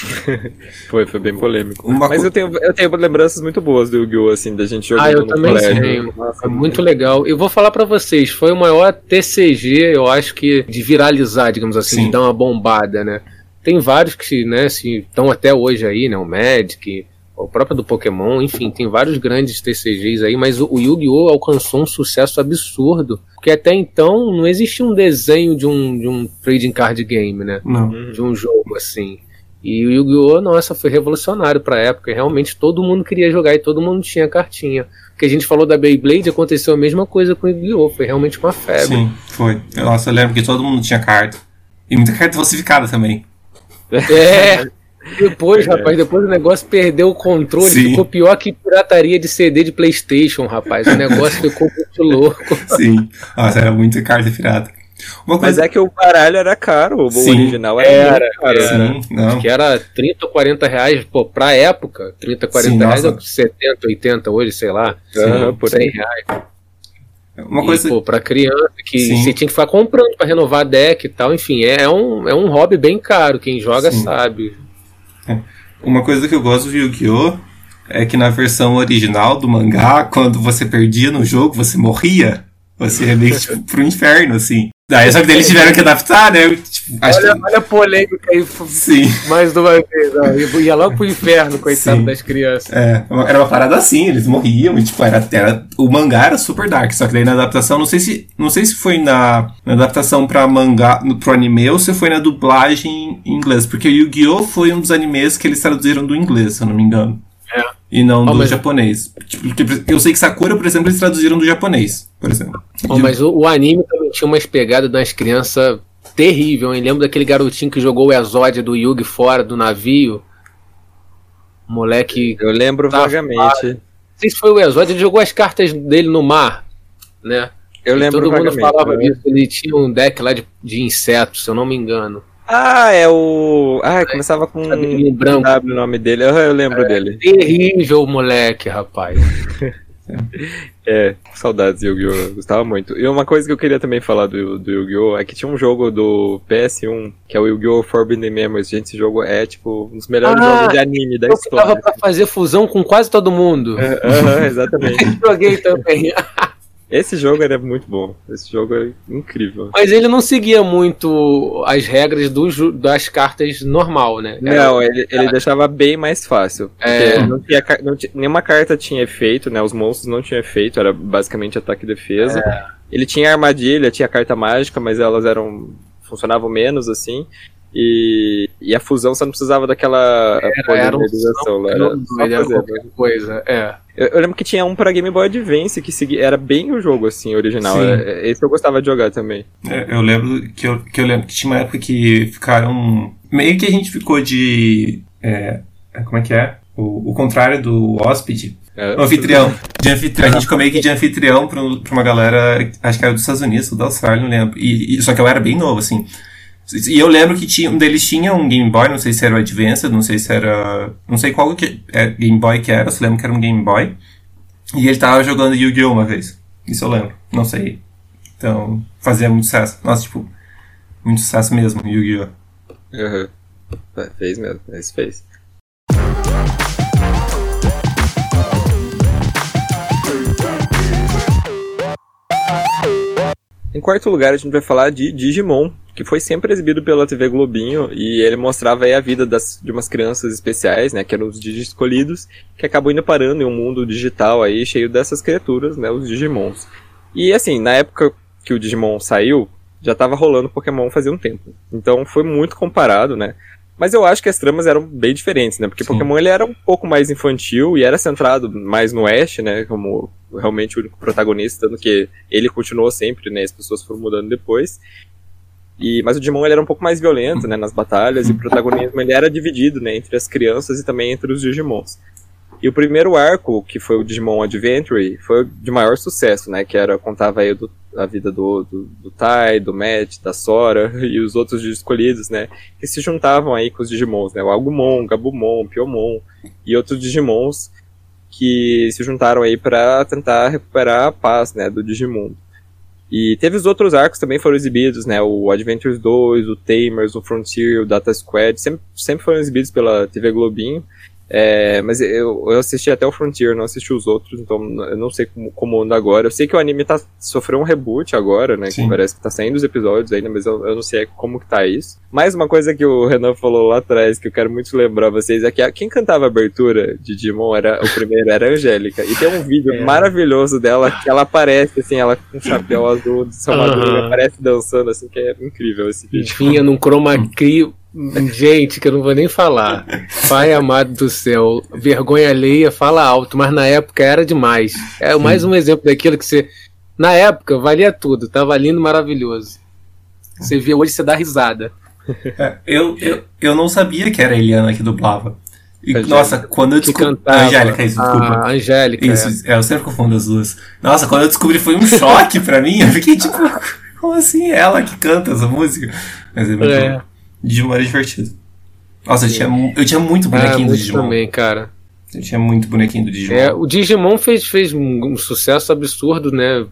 foi, foi bem polêmico. Uma Mas co... eu, tenho, eu tenho lembranças muito boas do Yu-Gi-Oh! assim, da gente jogando ah, eu também colégio. Foi muito legal. Eu vou falar para vocês, foi o maior TCG, eu acho que, de viralizar, digamos assim, Sim. de dar uma bombada, né? Tem vários que, né, estão até hoje aí, né? O Magic, o próprio do Pokémon, enfim, tem vários grandes TCGs aí, mas o Yu-Gi-Oh! alcançou um sucesso absurdo. Porque até então não existia um desenho de um, de um trading card game, né? Não. De um jogo assim. E o Yu-Gi-Oh! nossa, foi revolucionário pra época. Realmente todo mundo queria jogar e todo mundo tinha cartinha. que a gente falou da Beyblade, aconteceu a mesma coisa com o Yu-Gi-Oh! Foi realmente uma febre. Sim, foi. Nossa, eu lembro que todo mundo tinha carta. E muita carta falsificada também. É. Depois, é. rapaz, depois o negócio perdeu o controle, Sim. ficou pior que pirataria de CD de Playstation, rapaz. O negócio ficou muito louco. Sim, nossa, era muita carta pirata. Coisa... Mas é que o baralho era caro, o Sim, original era, era caro. Era, Sim, Acho que era 30 ou 40 reais, pô, pra época, 30, 40 Sim, reais, nossa. 70, 80 hoje, sei lá, Sim, por 100 reais. Uma coisa... E, pô, pra criança, que Sim. você tinha que ficar comprando pra renovar deck e tal, enfim, é, é um, é um hobby bem caro, quem joga Sim. sabe. É. Uma coisa que eu gosto do Yu-Gi-Oh! é que na versão original do mangá, quando você perdia no jogo, você morria. Você ia meio que tipo, pro inferno, assim. Daí, só que daí eles tiveram que adaptar, né? Tipo, olha, que... olha a polêmica aí. Sim. Mais uma vez. Ó, ia logo pro inferno, coitado Sim. das crianças. É, era uma parada assim, eles morriam e, tipo, era, era, o mangá era super dark. Só que daí na adaptação, não sei se, não sei se foi na, na adaptação pra mangá, no, pro anime ou se foi na dublagem em inglês. Porque o Yu-Gi-Oh! foi um dos animes que eles traduziram do inglês, se eu não me engano. É. E não oh, do mas... japonês. Tipo, eu sei que Sakura, por exemplo, eles traduziram do japonês, por exemplo. Oh, mas o, o, anime também tinha umas pegadas das crianças terrível, hein? Lembro daquele garotinho que jogou o Exódia do Yugi fora do navio. Moleque. Eu lembro vagamente. Não sei se foi o Exódia, ele jogou as cartas dele no mar, né? Eu lembro Todo mundo falava né? disso. Ele tinha um deck lá de, de insetos, se eu não me engano. Ah, é o. Ah, começava com um branco. W o nome dele. Eu lembro é, dele. Terrível moleque, rapaz. é, saudades Yu-Gi-Oh! Gostava muito. E uma coisa que eu queria também falar do, do Yu-Gi-Oh! é que tinha um jogo do PS1 que é o Yu-Gi-Oh! Forbidden Memories. Gente, esse jogo é, tipo, um dos melhores ah, jogos de anime da história. Dava pra fazer fusão com quase todo mundo. É, uh -huh, exatamente. Joguei também. Esse jogo era muito bom. Esse jogo é incrível. Mas ele não seguia muito as regras do, das cartas normal, né? Era não, ele, ele deixava bem mais fácil. É. Não tinha, não tinha, nenhuma carta tinha efeito, né? Os monstros não tinham efeito, era basicamente ataque e defesa. É. Ele tinha armadilha, tinha carta mágica, mas elas eram. funcionavam menos assim. E, e a fusão você não precisava daquela era, era, um era só era qualquer coisa, é. Eu, eu, lembro que tinha um pra Game Boy Advance que seguia, era bem o jogo, assim, original. É, esse eu gostava de jogar também. É, eu lembro que eu, que eu lembro que tinha uma época que ficaram. Meio que a gente ficou de. É, como é que é? O, o contrário do hóspede. É. O anfitrião. De anfitrião. A gente ficou meio que de anfitrião pra, pra uma galera, acho que era dos Estados Unidos, ou da Austrália, não lembro. E, e, só que eu era bem novo, assim. E eu lembro que tinha, um deles tinha um Game Boy, não sei se era o Advance, não sei se era. Não sei qual que, é, Game Boy que era, só lembro que era um Game Boy. E ele tava jogando Yu-Gi-Oh! uma vez. Isso eu lembro, não sei. Então, fazia muito sucesso. Nossa, tipo, muito sucesso mesmo, Yu-Gi-Oh! Uhum. Fez mesmo, esse fez. Em quarto lugar, a gente vai falar de Digimon, que foi sempre exibido pela TV Globinho e ele mostrava aí a vida das, de umas crianças especiais, né, que eram os Digi escolhidos, que acabam indo parando em um mundo digital aí cheio dessas criaturas, né, os Digimons. E assim, na época que o Digimon saiu, já estava rolando Pokémon fazia um tempo. Então foi muito comparado, né? Mas eu acho que as tramas eram bem diferentes, né? Porque Sim. Pokémon ele era um pouco mais infantil e era centrado mais no Ash, né? Como realmente o único protagonista, tanto que ele continuou sempre, né? As pessoas foram mudando depois. E, mas o Digimon ele era um pouco mais violento, né, nas batalhas, e o protagonismo ele era dividido, né, entre as crianças e também entre os Digimons. E o primeiro arco, que foi o Digimon Adventure, foi de maior sucesso, né, que era, contava aí do, a vida do, do, do Tai, do Matt, da Sora e os outros escolhidos, né, que se juntavam aí com os Digimons, né, o Agumon, Gabumon, Piomon e outros Digimons que se juntaram aí para tentar recuperar a paz, né, do Digimundo. E teve os outros arcos também foram exibidos, né? O Adventures 2, o Tamers, o Frontier, o Data Squad, sempre, sempre foram exibidos pela TV Globinho. É, mas eu, eu assisti até o Frontier, não assisti os outros, então eu não sei como, como anda agora. Eu sei que o anime tá, sofreu um reboot agora, né? Sim. Que parece que tá saindo os episódios ainda, mas eu, eu não sei como que tá isso. Mais uma coisa que o Renan falou lá atrás, que eu quero muito lembrar vocês, é que a, quem cantava a abertura de Digimon era o primeiro, era a Angélica. E tem um vídeo é. maravilhoso dela que ela aparece, assim, ela com um chapéu azul de sua uhum. aparece dançando, assim, que é incrível esse vídeo. Vinha num chroma key Gente, que eu não vou nem falar. Pai amado do céu, vergonha alheia, fala alto, mas na época era demais. É mais um exemplo daquilo que você. Na época, valia tudo, tava lindo, maravilhoso. Você vê hoje, você dá risada. É, eu, eu, eu não sabia que era a Eliana que dublava. E, nossa, quando eu descobri. Angélica, isso, desculpa. A Angélica. Isso, é. é. eu sempre confundo as duas. Nossa, quando eu descobri foi um choque pra mim. Eu fiquei tipo, como assim? Ela que canta essa música? Mas é muito é. Digimon era divertido. Nossa, eu tinha, eu tinha muito bonequinho ah, do Digimon. também, cara. Eu tinha muito bonequinho do Digimon. É, o Digimon fez, fez um, um, sucesso absurdo, né?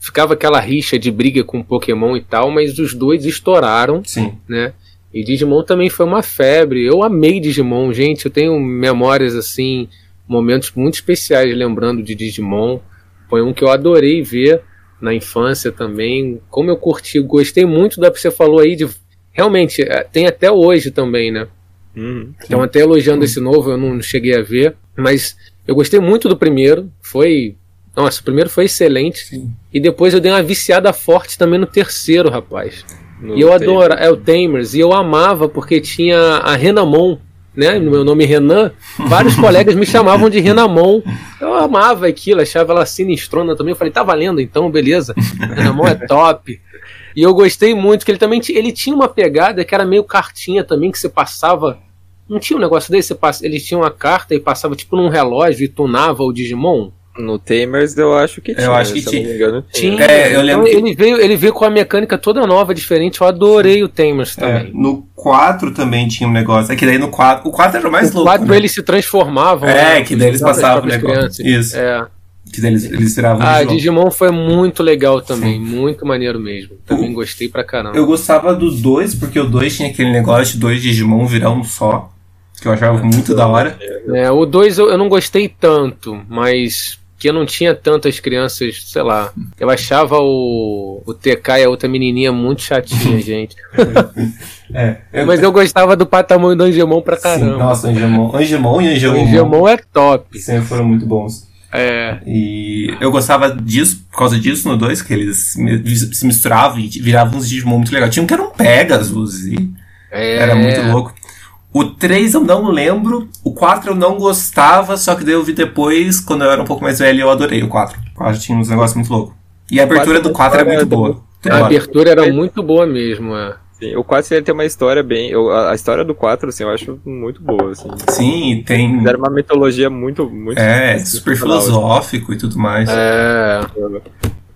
Ficava aquela rixa de briga com Pokémon e tal, mas os dois estouraram. Sim. Né? E Digimon também foi uma febre. Eu amei Digimon, gente. Eu tenho memórias assim momentos muito especiais lembrando de Digimon. Foi um que eu adorei ver na infância também. Como eu curti, gostei muito da que você falou aí de. Realmente, é, tem até hoje também, né? Uhum, Estão até elogiando esse novo, eu não cheguei a ver. Mas eu gostei muito do primeiro. Foi. Nossa, o primeiro foi excelente. Sim. E depois eu dei uma viciada forte também no terceiro, rapaz. no E eu adoro, é o Tamers, e eu amava porque tinha a Renamon, né? No meu nome Renan, vários colegas me chamavam de Renamon. Eu amava aquilo, achava ela sinistrona também. Eu falei, tá valendo então, beleza. Renamon é top. E eu gostei muito que ele também ele tinha uma pegada que era meio cartinha também, que você passava. Não tinha um negócio desse? Você passa, ele tinha uma carta e passava tipo num relógio e tunava o Digimon? No Tamers eu acho que Eu tinha. acho que eu tinha. não me engano, Tinha. É, eu lembro Então, que- ele, veio, ele veio com a mecânica toda nova, diferente. Eu adorei o Tamers É, também. no 4 também tinha um negócio. É que daí no 4. O 4 era o mais o louco. quadro né? eles se transformavam. É, né? que daí eles As passavam o negócio. crianças. Isso. É. Que eles, eles viravam Ah, Digimon. Digimon foi muito legal também, muito maneiro mesmo. Também gostei pra caramba. Eu gostava do 2, porque o 2 tinha aquele negócio de dois Digimon virar um só. Que eu achava muito da hora. É, o 2 eu, eu não gostei tanto, mas que eu não tinha tantas crianças, sei lá. Eu achava o, o TK e a outra menininha muito chatinha, gente. É. Eu, Mas eu gostava do Patamon e do Angemon pra Sim, caramba. nossa, Angemon. Angemon e o Angemon. Angemon é top. Sempre foram muito bons. É, E eu gostava disso, por causa disso no 2, que eles se misturavam e viravam uns Digimon muito legais. Tinha um que era um Pegasus e é, era muito louco. O 3 eu não lembro, o 4 eu não gostava, só que daí eu vi depois, quando eu era um pouco mais velho, eu adorei o 4. O 4 tinha uns negócios muito loucos. E a abertura do 4 era muito boa. A abertura era muito boa mesmo, é. Sim, o 4 ele tem uma história bem. eu- a, a história do 4, assim, eu acho muito boa, assim. Sim, tem. Era uma mitologia muito. muito É, super assim. filosófico e tudo mais. É,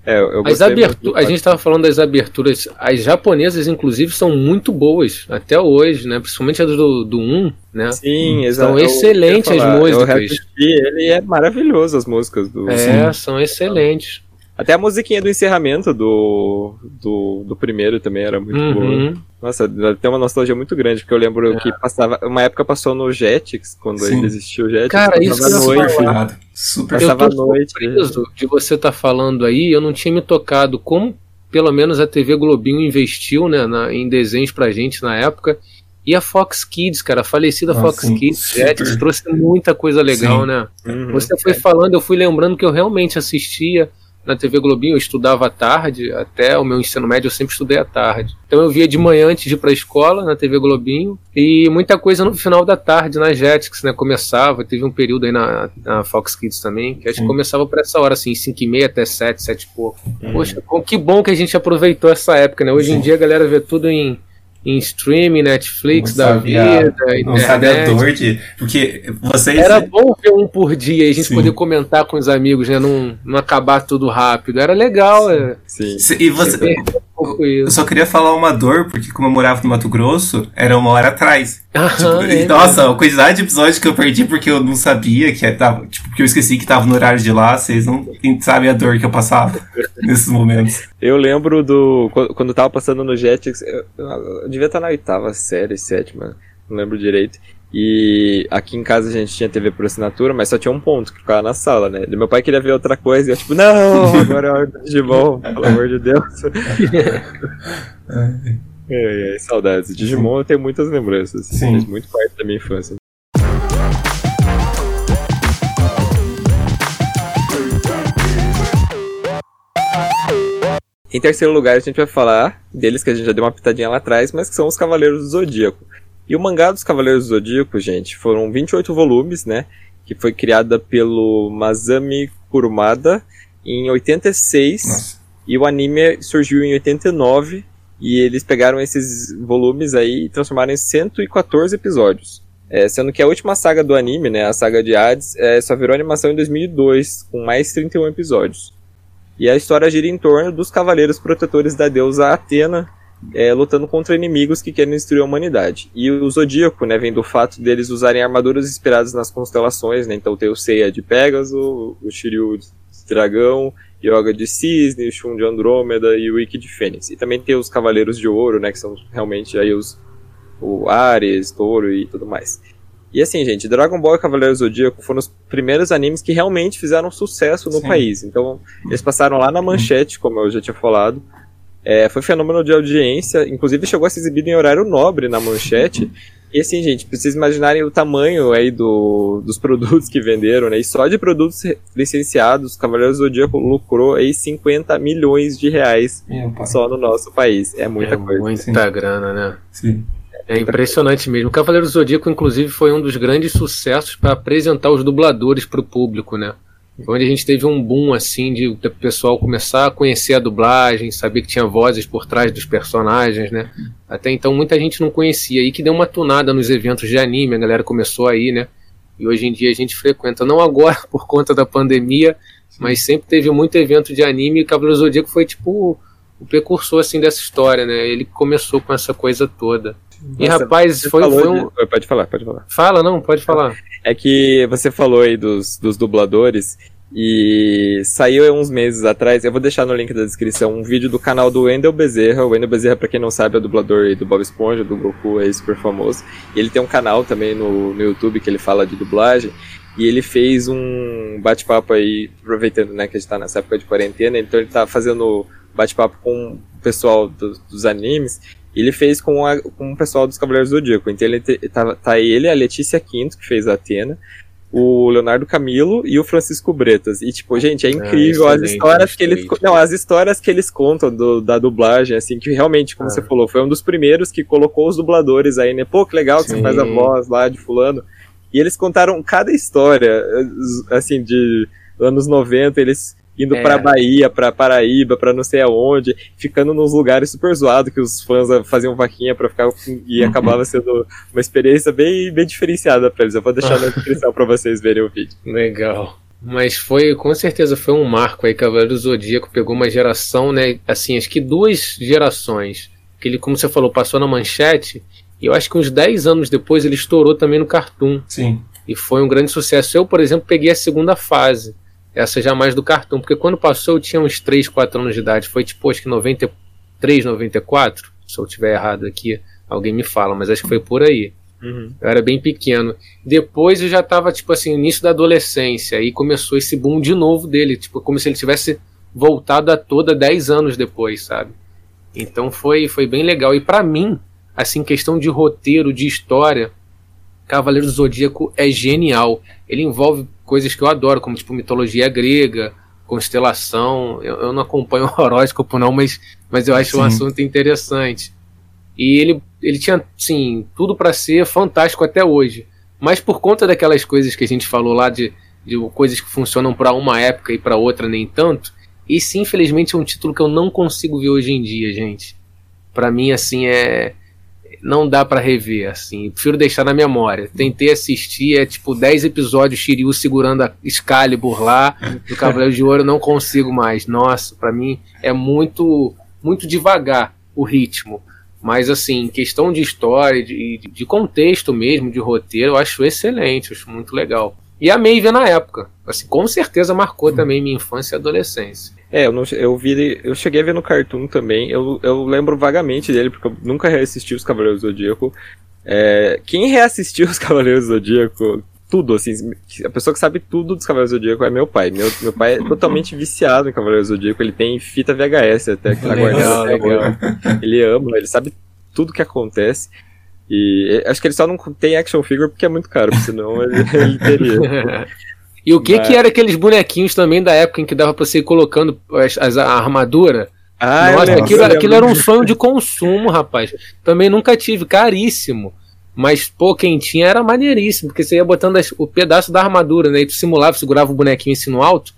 É, eu, As do a gente estava falando das aberturas, as japonesas, inclusive, são muito boas, até hoje, né? Principalmente a do, do 1, né? Sim, São exato. Eu excelentes as músicas. Eu ele é maravilhoso as músicas do. É, são excelentes. Até a musiquinha do encerramento do, do, do primeiro também era muito boa. Uhum. Nossa, tem uma nostalgia muito grande, porque eu lembro que passava. Uma época passou no Jetix, quando Sim. ainda existia o Jetix. Cara, isso à eu ia noite. falar. Super Eu Passava tô à noite. surpreso de você estar falando aí, eu não tinha me tocado como pelo menos a TV Globinho investiu né, na- em desenhos pra gente na época. E a Fox Kids, cara, a falecida Ah, Fox sim, Kids. Jetix, trouxe muita coisa legal, Sim. né? Uhum. Você foi falando, eu fui lembrando que eu realmente assistia na TV Globinho, eu estudava à tarde, até o meu ensino médio eu sempre estudei à tarde. Então eu via de manhã antes de ir pra escola, na TV Globinho, e muita coisa no final da tarde, na Jetix, né, começava, teve um período aí na, na Fox Kids também, que que Sim. começava por essa hora, assim, 5 e meia até 7, 7 e pouco. Poxa, como- que bom que a gente aproveitou essa época, né? Hoje em Sim. dia a galera vê tudo em, em streaming, Netflix Não da sabe a- vida, Não internet. dor de. Porque vocês. Era bom ver um por dia e a gente Sim. poder comentar com os amigos, né? Não, não acabar tudo rápido. Era legal, é, Sim. E você. Pouco Eu isso. só queria falar uma dor, porque como eu morava no Mato Grosso, era uma hora atrás. Tipo, Aham, e, é nossa, a quantidade de episódios que eu perdi porque eu não sabia que tava. Tipo, porque eu esqueci que tava no horário de lá, vocês não sabem a dor que eu passava nesses momentos. Eu lembro do. Quando quando tava passando no Jetix, eu, eu devia estar na oitava série, sétima, não lembro direito. E aqui em casa a gente tinha TV por assinatura, mas só tinha um ponto que ficava na sala, né? E meu pai queria ver outra coisa e eu, tipo, não, agora é hora do Digimon, pelo amor de Deus. É, é, saudades. Digimon eu tenho muitas lembranças. Sim. Fez muito parte da minha infância. Em terceiro lugar, a gente vai falar deles que a gente já deu uma pitadinha lá atrás, mas que são os Cavaleiros do Zodíaco. E o mangá dos Cavaleiros do Zodíaco, gente, foram 28 volumes, né? Que foi criada pelo Masami Kurumada em 86. Nossa. E o anime surgiu em 89 e eles pegaram esses volumes aí e transformaram em 114 episódios. É, sendo que a última saga do anime, né, a saga de Hades, é, só virou animação em 2002, com mais 31 episódios. E a história gira em torno dos cavaleiros protetores da deusa Atena, é, lutando contra inimigos que querem destruir a humanidade. E o Zodíaco, né, vem do fato deles usarem armaduras inspiradas nas constelações, né, então tem o Seiya de Pégaso, o Shiryu de Dragão, Yoga de Cisne, o Shun de Andrômeda e o Ikki de Fênix. E também tem os Cavaleiros de Ouro, né, que são realmente aí os o Ares, Touro e tudo mais. E assim, gente, Dragon Ball e Cavaleiro Zodíaco foram os primeiros animes que realmente fizeram sucesso no Sim. país. Então, eles passaram lá na manchete, como eu já tinha falado. É, foi fenômeno de audiência, inclusive chegou a ser exibido em horário nobre na manchete. E assim, gente, pra vocês imaginarem o tamanho aí do, dos produtos que venderam, né? E só de produtos licenciados, Cavaleiro Zodíaco lucrou aí 50 milhões de reais só no nosso país. É muita é coisa. muita Sim. grana, né? Sim. É impressionante mesmo. O Cavaleiro do Zodíaco, inclusive, foi um dos grandes sucessos para apresentar os dubladores para o público, né? Onde a gente teve um boom assim de o pessoal começar a conhecer a dublagem, saber que tinha vozes por trás dos personagens, né? Até então muita gente não conhecia e que deu uma tunada nos eventos de anime, a galera começou aí, né? E hoje em dia a gente frequenta, não agora por conta da pandemia, mas sempre teve muito evento de anime e Cavaleiro do Zodíaco foi tipo o precursor assim dessa história, né? Ele começou com essa coisa toda. E Nossa, rapaz, Você foi, foi um. de- Pode falar, pode falar. Fala, não, pode falar. É que você falou aí dos, dos dubladores e saiu uns meses atrás, eu vou deixar no link da descrição um vídeo do canal do Wendel Bezerra. O Wendel Bezerra, pra quem não sabe, é dublador do Bob Esponja, do Goku, é super famoso. E ele tem um canal também no, no YouTube que ele fala de dublagem. E ele fez um bate-papo aí, aproveitando né, que a gente tá nessa época de quarentena, então ele tá fazendo bate-papo com o pessoal do- dos animes. Ele fez com, a- com o pessoal dos Cavaleiros do Zodíaco. Então ele tá, tá ele, a Letícia Quinto, que fez a Atena, o Leonardo Camilo e o Francisco Bretas. E, tipo, gente, é incrível as excelente, histórias que eles. Não, as histórias que eles contam do- da dublagem, assim, que realmente, como Ah. você falou, foi um dos primeiros que colocou os dubladores aí, né? Pô, que legal que você Sim. faz a voz lá de fulano. E eles contaram cada história, assim, de anos 90, eles indo É. pra Bahia, pra Paraíba, pra não sei aonde, ficando nos lugares super zoados que os fãs faziam vaquinha pra ficar e acabava sendo uma experiência bem, bem diferenciada pra eles. Eu vou deixar na descrição pra vocês verem o vídeo. Legal. Mas foi, com certeza, foi um marco aí. Cavaleiro do Zodíaco pegou uma geração, né? Assim, acho que duas gerações. Que ele, como você falou, passou na manchete. E eu acho que uns 10 anos depois ele estourou também no Cartoon. Sim. E foi um grande sucesso. Eu, por exemplo, peguei a segunda fase. Essa já mais do Cartoon. Porque quando passou eu tinha uns 3, 4 anos de idade. Foi tipo, acho que 93, 94. Se eu tiver errado aqui, alguém me fala. Mas acho que foi por aí. Uhum. Eu era bem pequeno. Depois eu já tava, tipo assim, início da adolescência. Aí começou esse boom de novo dele. Tipo, como se ele tivesse voltado a toda 10 anos depois, sabe? Então foi, foi bem legal. E pra mim, assim, questão de roteiro, de história, Cavaleiro do Zodíaco é genial. Ele envolve coisas que eu adoro, como tipo mitologia grega, constelação. Eu, eu não acompanho o horóscopo, não, mas, mas eu acho um Sim. assunto interessante. E ele, ele tinha, sim, tudo pra ser fantástico até hoje. Mas por conta daquelas coisas que a gente falou lá de, de coisas que funcionam pra uma época e pra outra nem tanto, esse infelizmente é um título que eu não consigo ver hoje em dia, gente. Pra mim assim é não dá pra rever, assim. Prefiro deixar na memória. Tentei assistir, é tipo 10 episódios Shiryu segurando a Excalibur lá, do Cavaleiro de Ouro, eu não consigo mais. Nossa, pra mim é muito muito devagar o ritmo. Mas assim, questão de história, de, de contexto mesmo, de roteiro, eu acho excelente, acho muito legal. E amei ver na época. Assim, com certeza marcou também minha infância e adolescência. É, eu, não, eu vi, eu cheguei a ver no Cartoon também. Eu, eu lembro vagamente dele, porque eu nunca reassisti os Cavaleiros do Zodíaco. É, quem reassistiu os Cavaleiros do Zodíaco, tudo, assim, a pessoa que sabe tudo dos Cavaleiros do Zodíaco é meu pai. Meu, meu pai é totalmente viciado em Cavaleiros do Zodíaco, ele tem fita VHS até que tá guardada agora. Ele ama, ele sabe tudo que acontece. E acho que ele só não tem action figure porque é muito caro, senão ele, ele teria. E o que Mas- que era aqueles bonequinhos também da época em que dava pra você ir colocando as, as- a armadura? Ah, Nossa, lembro, aquilo, aquilo era um sonho de consumo, rapaz. Também nunca tive, caríssimo. Mas, pô, quem tinha era maneiríssimo, porque você ia botando as- o pedaço da armadura, né? E tu simulava, segurava o bonequinho assim no alto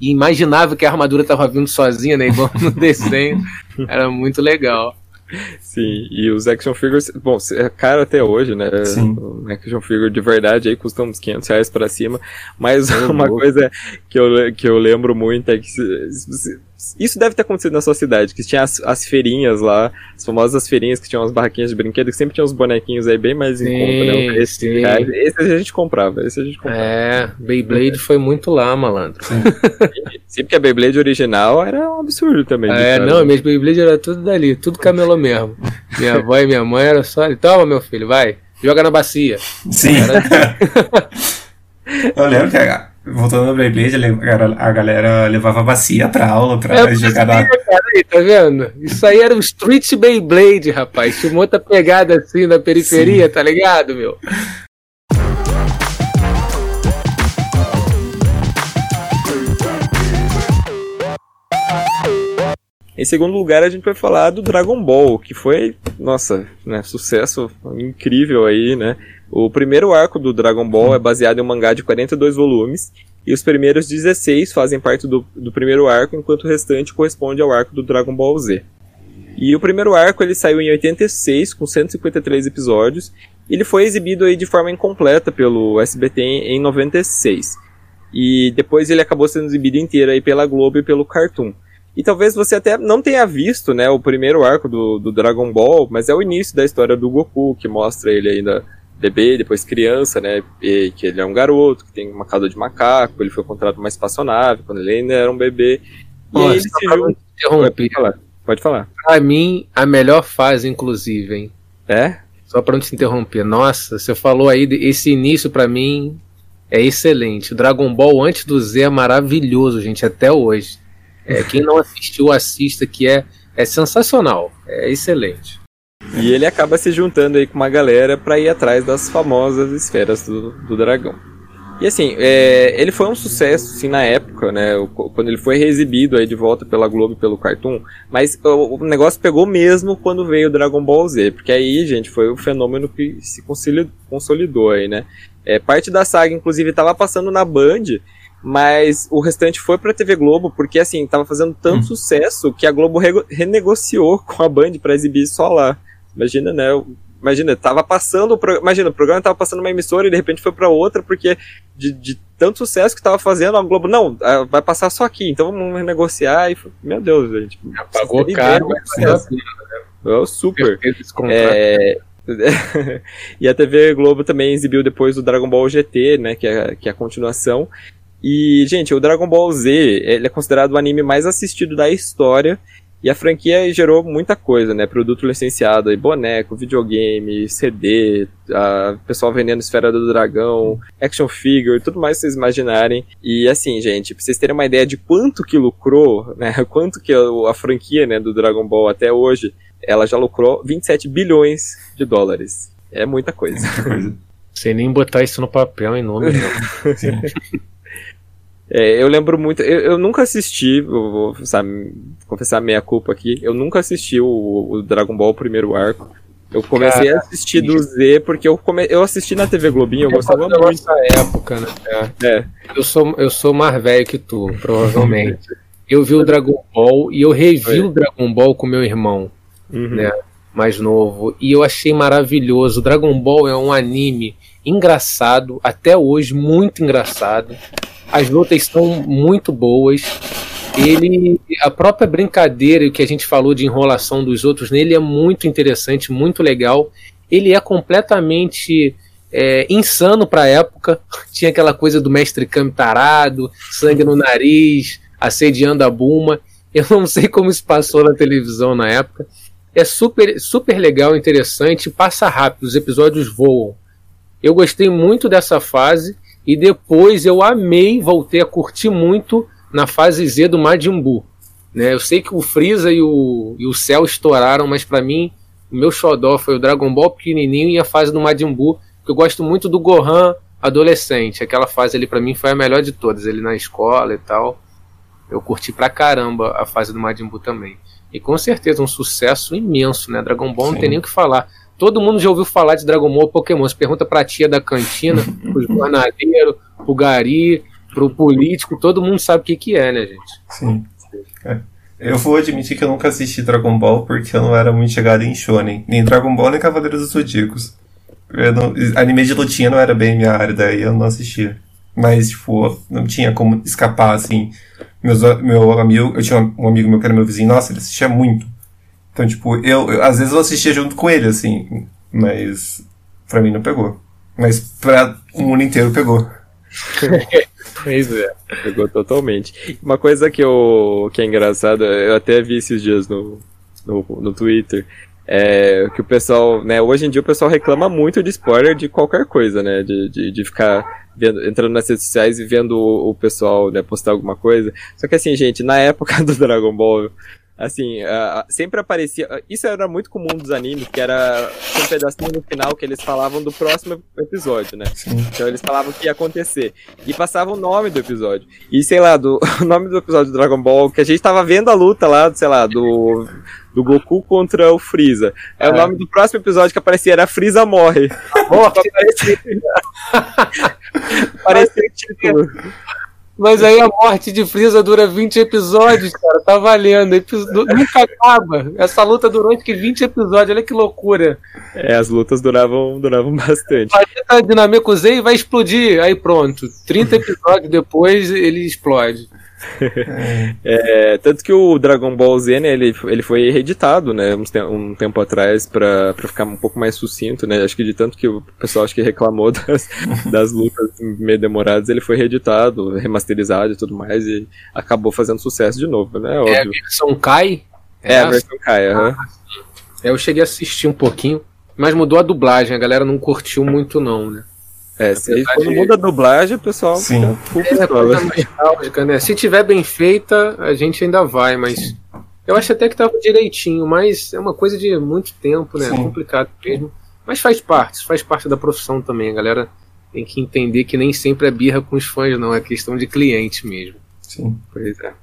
e imaginava que a armadura tava vindo sozinha, né? Igual no desenho. Era muito legal. Sim, e os action figures, bom, é caro até hoje, né? Sim. O action figure de verdade aí custa uns 500 reais pra cima, mas É uma coisa que eu, que eu lembro muito é que se- se- isso deve ter acontecido na sua cidade, que tinha as, as feirinhas lá, as famosas feirinhas que tinham as barraquinhas de brinquedo, que sempre tinham uns bonequinhos aí bem mais em Sim, conta, né? Preço de sim. reais. Esse a gente comprava, esse a gente comprava. É, Beyblade foi muito lá, malandro. Sempre que a Beyblade original era um absurdo também. É, não, minhas Beyblade era tudo dali, tudo camelô mesmo. Minha avó e minha mãe era só, toma meu filho, vai. joga na bacia. Sim. eu lembro que, voltando no Beyblade, a galera levava a bacia pra aula pra é, jogar na. Aí, tá vendo? Isso aí era o Street Beyblade, rapaz. Tinha uma outra pegada assim na periferia, Sim. tá ligado, meu? Em segundo lugar, a gente vai falar do Dragon Ball, que foi, nossa, né, sucesso incrível aí, né? O primeiro arco do Dragon Ball é baseado em um mangá de 42 volumes, e os primeiros 16 fazem parte do, do primeiro arco, enquanto o restante corresponde ao arco do Dragon Ball Z. E o primeiro arco ele saiu em 86, com 153 episódios, e ele foi exibido aí de forma incompleta pelo SBT em 96. E depois ele acabou sendo exibido inteiro aí pela Globo e pelo Cartoon. E talvez você até não tenha visto, né, o primeiro arco do, do Dragon Ball, mas é o início da história do Goku, que mostra ele ainda bebê, depois criança, né, e que ele é um garoto, que tem uma casa de macaco, ele foi encontrado numa espaçonave, quando ele ainda era um bebê. E aí ele se junta... Pode falar. Pode falar. Pra mim, a melhor fase, inclusive, hein? É? Só pra não te interromper. Nossa, você falou aí, esse início para mim é excelente. O Dragon Ball antes do Z é maravilhoso, gente, até hoje. É, quem não assistiu, assista, que é, é sensacional, é excelente. E ele acaba se juntando aí com uma galera para ir atrás das famosas esferas do, do dragão. E assim, é, ele foi um sucesso, sim, na época, né? Quando ele foi reexibido aí de volta pela Globo e pelo Cartoon. Mas o, o, negócio pegou mesmo quando veio o Dragon Ball Z. Porque aí, gente, foi o fenômeno que se consolidou aí, né? É, parte da saga, inclusive, estava passando na Band mas o restante foi pra TV Globo, porque assim, tava fazendo tanto hum. sucesso que a Globo re renegociou com a Band para exibir só lá. Imagina, né? Imagina, tava passando, pro... imagina, o programa tava passando uma emissora e de repente foi para outra, porque de, de, tanto sucesso que tava fazendo, a Globo, não, vai passar só aqui, então vamos renegociar. E, meu Deus, gente. Pagou caro, mas é, super. É, e a TV Globo também exibiu depois o Dragon Ball GT, né, que é, que é a continuação. E, gente, o Dragon Ball Z ele é considerado o anime mais assistido da história. E a franquia gerou muita coisa, né? Produto licenciado aí, boneco, videogame, CD, a pessoal vendendo Esfera do Dragão, action figure, tudo mais que vocês imaginarem. E assim, gente, pra vocês terem uma ideia de quanto que lucrou, né? Quanto que a, a franquia, né, do Dragon Ball até hoje, ela já lucrou 27 bilhões de dólares. É muita coisa. Sem nem botar isso no papel em nome, não. É, eu lembro muito. Eu, eu nunca assisti, vou sabe, confessar minha culpa aqui. Eu nunca assisti o, o Dragon Ball primeiro arco. Eu comecei Cara, a assistir do Z porque eu, come... eu assisti na TV Globinho, eu, gostava muito. Nessa época, né? É. é. Eu, sou, eu sou mais velho que tu, provavelmente. eu vi o Dragon Ball e eu revi o Dragon Ball com meu irmão, uhum. né? Mais novo. E eu achei maravilhoso. O Dragon Ball é um anime engraçado, até hoje, muito engraçado. As lutas são muito boas. Ele, a própria brincadeira que a gente falou de enrolação dos outros nele é muito interessante, muito legal. Ele é completamente é, insano para a época. Tinha aquela coisa do mestre Kami tarado, sangue no nariz, assediando a Buma. Eu não sei como isso passou na televisão na época. É super, super legal, interessante, passa rápido, os episódios voam. Eu gostei muito dessa fase e depois eu amei, voltei a curtir muito na fase Z do Majin Buu. Né? Eu sei que o Freeza e o, e o Cell estouraram, mas para mim o meu xodó foi o Dragon Ball pequenininho e a fase do Majin Buu, que eu gosto muito do Gohan adolescente. Aquela fase ali para mim foi a melhor de todas, ele na escola e tal. Eu curti pra caramba a fase do Majin Buu também. E com certeza um sucesso imenso, né? Dragon Ball Sim. não tem nem o que falar. Todo mundo já ouviu falar de Dragon Ball Pokémon. Você pergunta pra tia da cantina, pro jornaleiro, pro gari, pro político, todo mundo sabe o que, que é, né, gente? Sim. É. Eu vou admitir que eu nunca assisti Dragon Ball porque eu não era muito chegado em Shonen. Nem Dragon Ball, nem Cavaleiros dos Zodíacos. Não, anime de lutinha não era bem minha área, daí eu não assistia. Mas, tipo, não tinha como escapar, assim. Meus, meu amigo, eu tinha um amigo meu que era meu vizinho, nossa, ele assistia muito. Então, tipo, eu, eu, às vezes eu assistia junto com ele, assim, mas pra mim não pegou. Mas pra o mundo inteiro pegou. pois é, pegou totalmente. Uma coisa que, eu, que é engraçada, eu até vi esses dias no, no, no Twitter, É, que o pessoal, né, hoje em dia o pessoal reclama muito de spoiler de qualquer coisa, né, de, de, de ficar vendo, entrando nas redes sociais e vendo o, o pessoal, né, postar alguma coisa. Só que assim, gente, na época do Dragon Ball, assim, uh, sempre aparecia. Isso era muito comum dos animes, que era um pedacinho no final que eles falavam do próximo episódio, né? Sim. Então eles falavam o que ia acontecer. E passava o nome do episódio. E sei lá, do o nome do episódio do Dragon Ball, que a gente tava vendo a luta lá, sei lá, do. Do Goku contra o Freeza. É, é. o nome do próximo episódio que aparecia era Freeza morre. Morre! Parecia o título. Mas aí a morte de Freeza dura 20 episódios, cara. Tá valendo. Nunca acaba. Essa luta durou acho que 20 episódios. Olha que loucura. É, as lutas duravam, duravam bastante. A Dinamico Z vai explodir. Aí pronto. 30 episódios depois ele explode. é, tanto que o Dragon Ball Z, né, ele, ele foi reeditado, né, um, um tempo atrás para ficar um pouco mais sucinto, né, acho que de tanto que o pessoal acho que reclamou das, das lutas meio demoradas, ele foi reeditado, remasterizado e tudo mais, e acabou fazendo sucesso de novo, né, óbvio. É a versão Kai? É, é a versão Kai, aham. Eu cheguei a assistir um pouquinho, mas mudou a dublagem, a galera não curtiu muito não, né. É, se verdade, quando muda a dublagem, o pessoal Sim. fica é, nostálgica, né? Se tiver bem feita, a gente ainda vai, mas eu acho até que tava direitinho, mas é uma coisa de muito tempo, né? É complicado mesmo. Mas faz parte, faz parte da profissão também, a galera tem que entender que nem sempre é birra com os fãs, não, é questão de cliente mesmo. Sim. Pois é.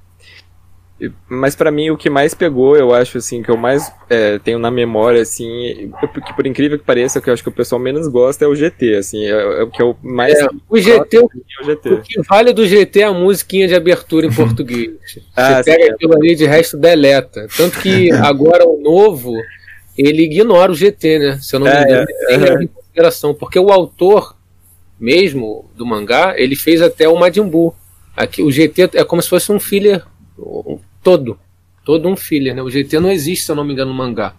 Mas para mim o que mais pegou, eu acho assim, que eu mais é, tenho na memória, assim, que por incrível que pareça, o que eu acho que o pessoal menos gosta é o GT, assim, é, é o que eu mais. É, o GT, o, é o GT. O que vale do GT é a musiquinha de abertura em português. ah, Você pega sim, aquilo ali de resto deleta. Tanto que agora o novo, ele ignora o GT, né? Se eu não me é, engano, tem é, em consideração, porque o autor mesmo do mangá, ele fez até o Majin Buu. Aqui, o GT é como se fosse um filler todo. Todo um filler, né? O GT não existe, se eu não me engano, no mangá.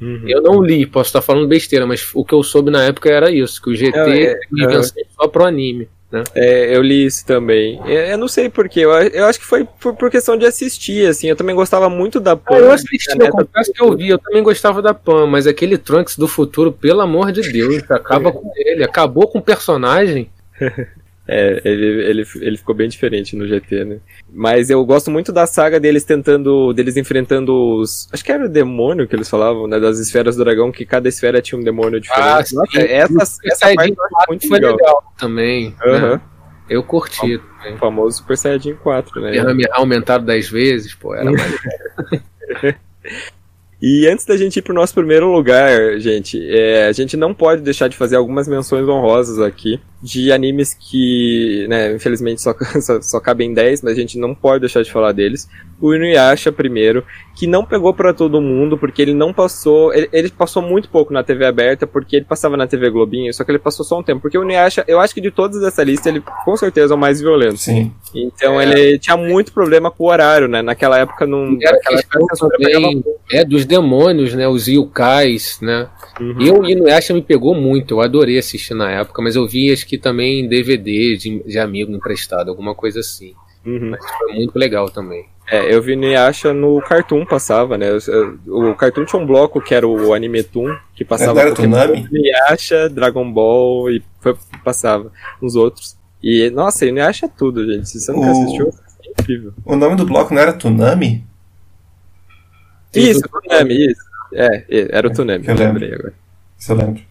Uhum. Eu não li, posso estar falando besteira, mas o que eu soube na época era isso, que o GT é, é, é só pro anime. Né? É, eu li isso também. Eu, eu não sei porquê, eu, eu acho que foi por, por, questão de assistir, assim. Eu também gostava muito da Pan. Ah, eu assisti, eu confesso que eu vi, eu também gostava da Pan, mas aquele Trunks do futuro, pelo amor de Deus, acaba com ele, acabou com o personagem. É, ele, ele, ele ficou bem diferente no GT, né? Mas eu gosto muito da saga deles tentando. deles enfrentando os. Acho que era o demônio que eles falavam, né? Das esferas do dragão, que cada esfera tinha um demônio diferente. Ah, Nossa, essa, essa parte muito foi legal. legal também. Uhum. Né? Eu curti. O, famoso Super Saiyajin 4, né? Aumentado 10 vezes, pô, era mais. E antes da gente ir pro nosso primeiro lugar, gente, é, a gente não pode deixar de fazer algumas menções honrosas aqui de animes que, né, infelizmente só, só, só cabem 10, mas a gente não pode deixar de falar deles. O Inuyasha primeiro, que não pegou para todo mundo, porque ele não passou, ele, ele, passou muito pouco na TV aberta, porque ele passava na TV Globinho, só que ele passou só um tempo, porque o Inuyasha, eu acho que de todos dessa lista, ele com certeza é o mais violento. Sim. Então é. ele tinha muito problema com o horário, né, naquela época não... Naquela época, também, é, dos demônios, né, os yukais, né, uhum. e o Inuyasha me pegou muito, eu adorei assistir na época, mas eu vi acho que também em DVD de, de amigo emprestado, alguma coisa assim. Uhum. Mas foi muito legal também. É, eu vi Inuyasha no Cartoon passava, né? O Cartoon tinha um bloco que era o Anime Toon, que passava era Tsunami? Inuyasha, Dragon Ball e foi, passava uns outros. E, nossa, Inuyasha é tudo, gente. Se você nunca o... assistiu, é incrível. O nome do bloco não era Tsunami? Isso, Tsunami, isso. É, era o Tsunami, eu lembrei agora. Isso eu lembro.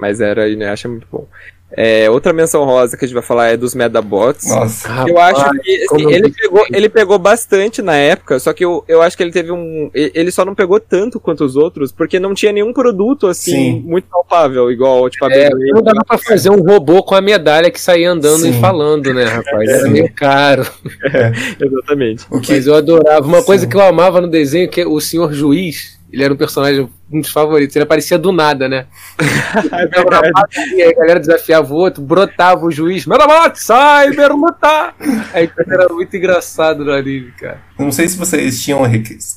Mas era Inuyasha muito bom. É, outra menção rosa que a gente vai falar é dos Medabots. Nossa. Eu acho que assim, ele, pegou, ele pegou bastante na época, só que eu, eu acho que ele teve um. Ele só não pegou tanto quanto os outros, porque não tinha nenhum produto assim Sim. muito palpável, igual tipo a é, Não dava pra fazer um robô com a medalha que saía andando Sim. e falando, né, rapaz? Era meio caro. É, exatamente. Mas eu adorava. Uma Sim. coisa que eu amava no desenho, que é o senhor juiz ele era um personagem um dos favoritos. Ele aparecia do nada, né? é e aí a galera desafiava o outro, brotava o juiz, Meramote, sai, lutar! Aí era muito engraçado no anime, cara. Não sei se vocês tinham.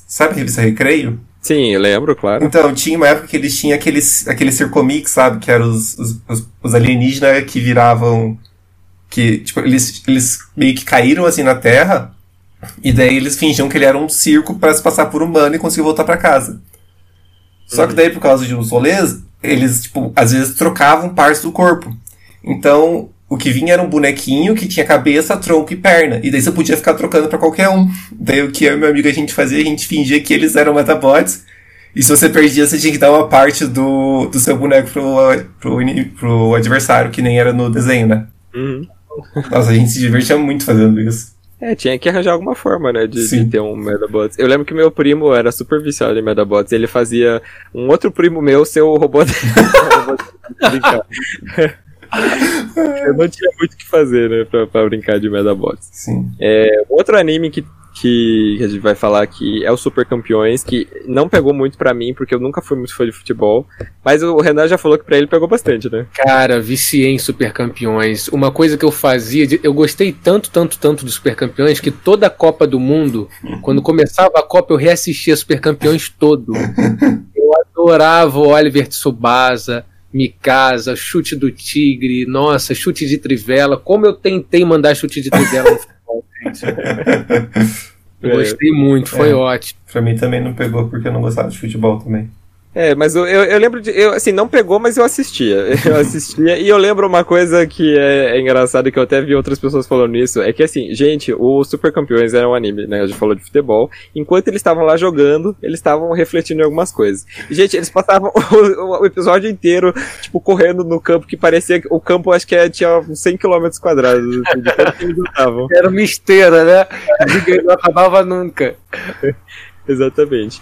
Sabe a revista Recreio? Sim, eu lembro, claro. Então, tinha uma época que eles tinham aqueles, aquele circomic, sabe? Que eram os, os, os alienígenas que viravam. Que, tipo, eles, eles meio que caíram assim na Terra. E daí eles fingiam que ele era um circo para se passar por humano e conseguir voltar para casa. Só que daí, por causa de uns rolês, eles, tipo, às vezes trocavam partes do corpo. Então, o que vinha era um bonequinho que tinha cabeça, tronco e perna. E daí você podia ficar trocando para qualquer um. Daí o que eu e meu amigo a gente fazia, a gente fingia que eles eram metabots. E se você perdia, você tinha que dar uma parte do, do seu boneco pro, pro, pro adversário, que nem era no desenho, né? Uhum. Nossa, a gente se divertia muito fazendo isso. É, tinha que arranjar alguma forma, né, de, de ter um Medabots. Eu lembro que meu primo era super viciado em Medabots, ele fazia um outro primo meu ser o robô dele. Eu não tinha muito o que fazer, né, pra, pra brincar de Medabots. Sim. É, outro anime que que a gente vai falar aqui é o Super Campeões, que não pegou muito para mim, porque eu nunca fui muito fã de futebol. Mas o Renan já falou que pra ele pegou bastante, né? Cara, viciei em Super Campeões. Uma coisa que eu fazia, eu gostei tanto, tanto, tanto dos Super Campeões, que toda a Copa do Mundo, quando começava a Copa, eu reassistia Super Campeões todo. Eu adorava o Oliver Tsubasa. Mikasa, chute do tigre, nossa, chute de trivela. Como eu tentei mandar chute de trivela no futebol, gente. Gostei muito, foi É. ótimo. Pra mim também não pegou porque eu não gostava de futebol também. É, mas eu, eu, eu lembro de. Eu, assim, não pegou, mas eu assistia. Eu assistia. e eu lembro uma coisa que é, é engraçada, que eu até vi outras pessoas falando isso. É que, assim, gente, o Super Campeões era um anime, né? A gente falou de futebol. Enquanto eles estavam lá jogando, eles estavam refletindo em algumas coisas. E, gente, eles passavam o, o episódio inteiro, tipo, correndo no campo que parecia. que O campo, acho que é, tinha uns 100 km quadrados. assim, de tanto que eles. Era uma esteira, né? Não acabava nunca. Exatamente.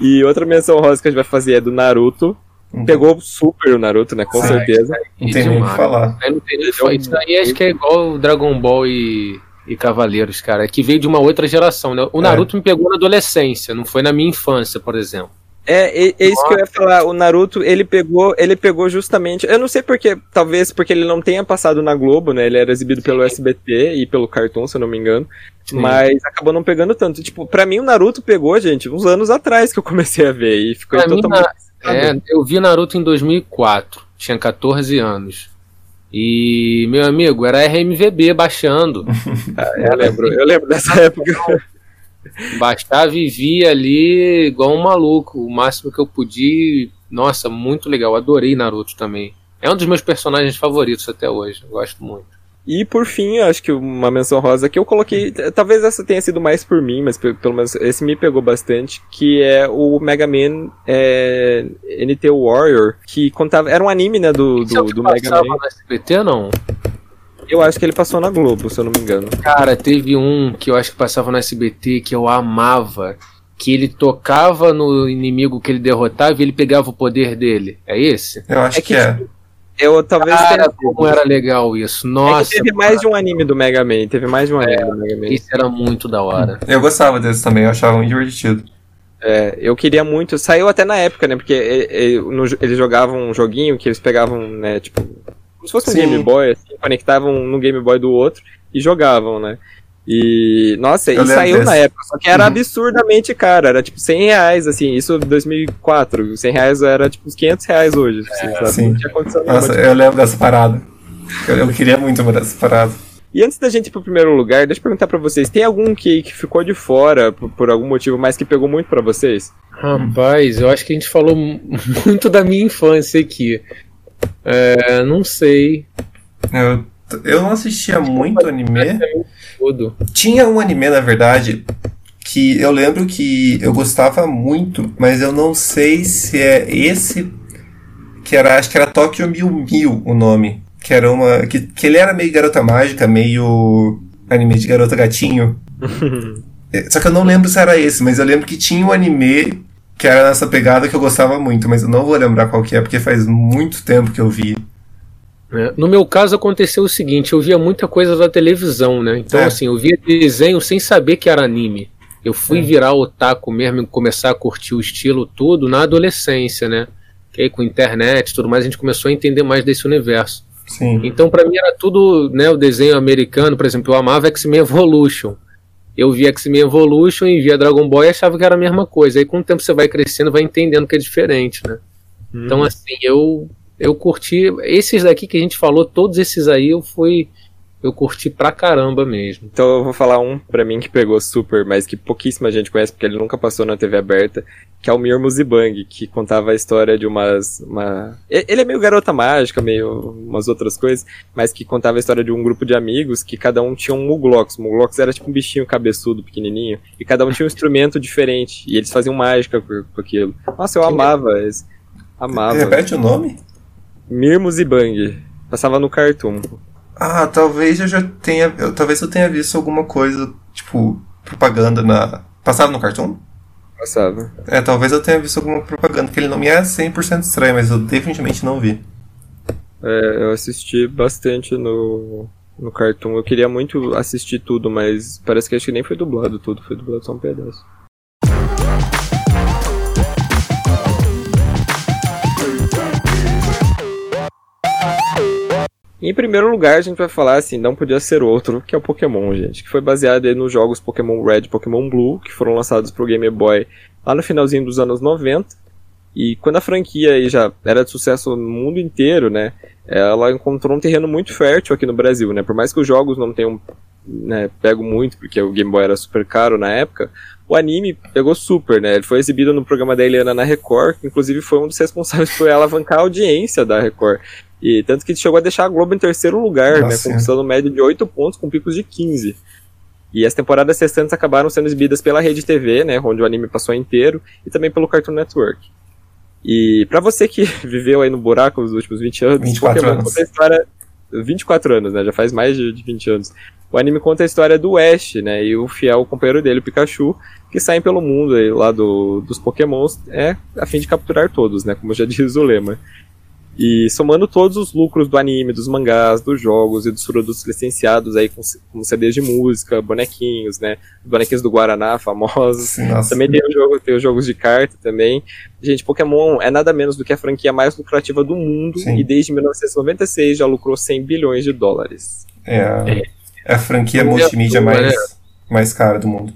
E outra menção rosa que a gente vai fazer é do Naruto. Uhum. Pegou super o Naruto, né? Com Ai, certeza. Não tem nem o que falar. Aí não tem nem Ele é Isso aí acho que é igual o Dragon Ball e, e Cavaleiros, cara. Que veio de uma outra geração, né? O É. Naruto me pegou na adolescência, não foi na minha infância, por exemplo. É, é, é isso que eu ia falar. O Naruto, ele pegou, ele pegou justamente. Eu não sei porque, talvez porque ele não tenha passado na Globo, né? Ele era exibido pelo SBT e pelo Cartoon, se eu não me engano. Sim. Mas acabou não pegando tanto. Tipo, pra mim o Naruto pegou, gente, uns anos atrás que eu comecei a ver. E ficou totalmente. É, eu vi Naruto em 2004, tinha 14 anos. E, meu amigo, era RMVB baixando. eu lembro, eu lembro dessa época. Baixava e via ali igual um maluco. O máximo que eu podia. Nossa, muito legal. Adorei Naruto também. É um dos meus personagens favoritos até hoje. Gosto muito. E por fim, eu acho que uma menção rosa que eu coloquei, talvez essa tenha sido mais por mim, mas pe- pelo menos esse me pegou bastante, que é o Mega Man é, NT Warrior, que contava, era um anime, né, do, Isso é do, do Mega passava Man. no SBT, não? Eu acho que ele passou na Globo, se eu não me engano. Cara, teve um que eu acho que passava no SBT que eu amava. Que ele tocava no inimigo que ele derrotava e ele pegava o poder dele. É esse? Eu acho É que, que, é. Eu talvez Cara, tenha como era legal isso. É Nossa, que teve mais de um anime do Mega Man, teve mais de um anime do Mega Man. isso era muito da hora. Eu gostava desse também, eu achava muito divertido. É, eu queria muito. Saiu até na época, né? Porque é, é, no- eles jogavam um joguinho que eles pegavam, né? Tipo, se fosse um Sim. Game Boy, assim, conectavam no Game Boy do outro e jogavam, né? E, nossa, Eu e saiu desse. na época, só que era Uhum. absurdamente caro, era tipo 100 reais, assim, isso em 2004, 100 reais era tipo uns 500 reais hoje, assim, sabe? sim. Não tinha condição nenhuma Nossa, de eu lembro dessa parada. Eu, eu queria muito uma dessas paradas. E antes da gente ir pro primeiro lugar, deixa eu perguntar pra vocês, tem algum que, que ficou de fora por, por algum motivo, mas que pegou muito pra vocês? Rapaz, eu acho que a gente falou mu- muito da minha infância aqui. É, não sei. Eu, eu não assistia muito anime. Tudo. Tinha um anime, na verdade, que eu lembro que eu gostava muito, mas eu não sei se é esse que era, acho que era Tokyo Mil Mil o nome, que era uma que, que ele era meio garota mágica, meio anime de garota gatinho. É, Só que eu não lembro se era esse, mas eu lembro que tinha um anime que era nessa pegada que eu gostava muito, mas eu não vou lembrar qual que é, porque faz muito tempo que eu vi. né? No meu caso aconteceu o seguinte, eu via muita coisa da televisão, né? Então É. assim, eu via desenho sem saber que era anime. Eu fui É. virar otaku mesmo e começar a curtir o estilo tudo na adolescência, né? Que aí com internet e tudo mais a gente começou a entender mais desse universo. Sim. Então pra mim era tudo, né, o desenho americano, por exemplo, eu amava X-Men Evolution. Eu via X-Men Evolution e via Dragon Ball e achava que era a mesma coisa. Aí com o tempo você vai crescendo, vai entendendo que é diferente, né? Então, assim, eu eu curti. Esses daqui que a gente falou, todos esses aí eu fui eu curti pra caramba mesmo. Então eu vou falar um pra mim que pegou super, mas que pouquíssima gente conhece porque ele nunca passou na TV aberta, que é o Mir Muzibang, que contava a história de umas. Uma... Ele é meio garota mágica, meio umas outras coisas, mas que contava a história de um grupo de amigos que cada um tinha um Muglox. O Muglox era tipo um bichinho cabeçudo, pequenininho, e cada um tinha um instrumento diferente, e eles faziam mágica com, com aquilo. Nossa, eu amava esse. Amava. Repete o nome? Mir Muzibang. Passava no Cartoon. Ah, talvez eu já tenha. Eu, talvez eu tenha visto alguma coisa, tipo, propaganda na. Passava no Cartoon? Passava. É, talvez eu tenha visto alguma propaganda, que ele não me é 100% estranho, mas eu definitivamente não vi. É, eu assisti bastante no, no Cartoon. Eu queria muito assistir tudo, mas parece que acho que nem foi dublado tudo, foi dublado só um pedaço. Em primeiro lugar, a gente vai falar assim, não podia ser outro, que é o Pokémon, gente, que foi baseado nos jogos Pokémon Red e Pokémon Blue, que foram lançados pro Game Boy lá no finalzinho dos anos 90. E quando a franquia aí já era de sucesso no mundo inteiro, né, ela encontrou um terreno muito fértil aqui no Brasil, né, por mais que os jogos não tenham né, pego muito, porque o Game Boy era super caro na época, o anime pegou super, né? Ele foi exibido no programa da Eliana na Record, que inclusive foi um dos responsáveis por alavancar a audiência da Record. E tanto que chegou a deixar a Globo em terceiro lugar, Nossa, né? Conquistando média de 8 pontos com picos de 15. E as temporadas restantes acabaram sendo exibidas pela Rede TV, né? Onde o anime passou inteiro, e também pelo Cartoon Network. E para você que viveu aí no buraco nos últimos 20 anos, 24 Pokémon anos. conta a história. 24 anos, né? Já faz mais de 20 anos. O anime conta a história do Ash, né? E o fiel companheiro dele, o Pikachu, que saem pelo mundo aí, lá do, dos Pokémons, é a fim de capturar todos, né? Como já diz o lema. E somando todos os lucros do anime, dos mangás, dos jogos e dos produtos licenciados aí com, com CDs de música, bonequinhos, né? Bonequinhos do Guaraná, famosos. Nossa. Também tem, o jogo, tem os jogos de carta também. Gente, Pokémon é nada menos do que a franquia mais lucrativa do mundo Sim. e desde 1996 já lucrou 100 bilhões de dólares. É a, é a franquia multimídia mais, mais cara do mundo.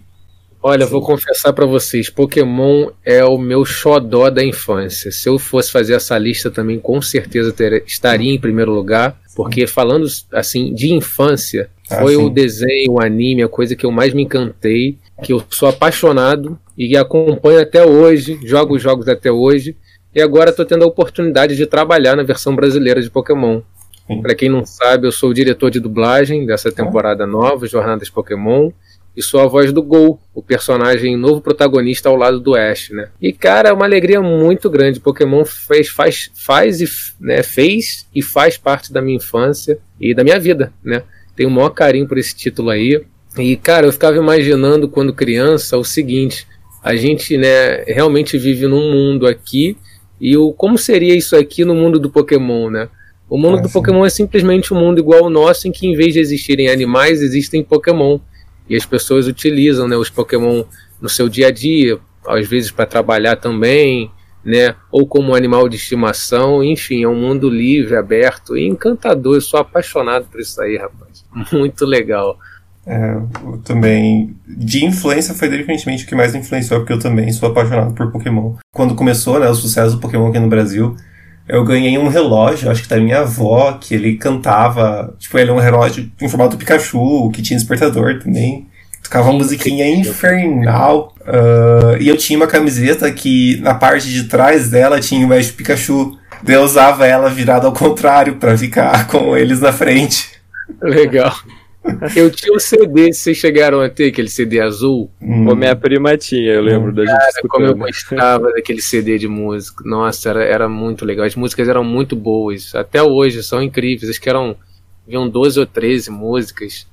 Olha, vou confessar para vocês, Pokémon é o meu xodó da infância. Se eu fosse fazer essa lista também, com certeza ter, estaria em primeiro lugar, porque falando assim de infância, ah, foi sim. o desenho, o anime, a coisa que eu mais me encantei, que eu sou apaixonado e acompanho até hoje, jogo jogos até hoje, e agora estou tendo a oportunidade de trabalhar na versão brasileira de Pokémon. Para quem não sabe, eu sou o diretor de dublagem dessa temporada nova, Jornadas Pokémon e sua voz do Gol, o personagem novo protagonista ao lado do Ash, né? E cara, é uma alegria muito grande. Pokémon fez, faz, faz e né, fez e faz parte da minha infância e da minha vida, né? Tenho o maior carinho por esse título aí. E cara, eu ficava imaginando quando criança o seguinte: a gente, né, realmente vive num mundo aqui e o como seria isso aqui no mundo do Pokémon, né? O mundo ah, do sim. Pokémon é simplesmente um mundo igual ao nosso, em que em vez de existirem animais, existem Pokémon. E as pessoas utilizam né, os Pokémon no seu dia a dia, às vezes para trabalhar também, né? Ou como animal de estimação, enfim, é um mundo livre, aberto e encantador. Eu sou apaixonado por isso aí, rapaz. Muito legal. É, eu também. De influência foi definitivamente o que mais influenciou, porque eu também sou apaixonado por Pokémon. Quando começou né, o sucesso do Pokémon aqui no Brasil, eu ganhei um relógio, acho que da minha avó, que ele cantava. Tipo, ele é um relógio em formato Pikachu, que tinha despertador também. Tocava uma musiquinha infernal. Uh, e eu tinha uma camiseta que na parte de trás dela tinha o Mestre Pikachu. Eu usava ela virada ao contrário para ficar com eles na frente. Legal. Eu tinha um CD, vocês chegaram a ter aquele CD azul? Hum. O minha prima tinha, eu lembro hum. da gente Cara, como eu gostava daquele CD de música. Nossa, era, era muito legal. As músicas eram muito boas. Até hoje, são incríveis. Acho que eram, haviam 12 ou 13 músicas.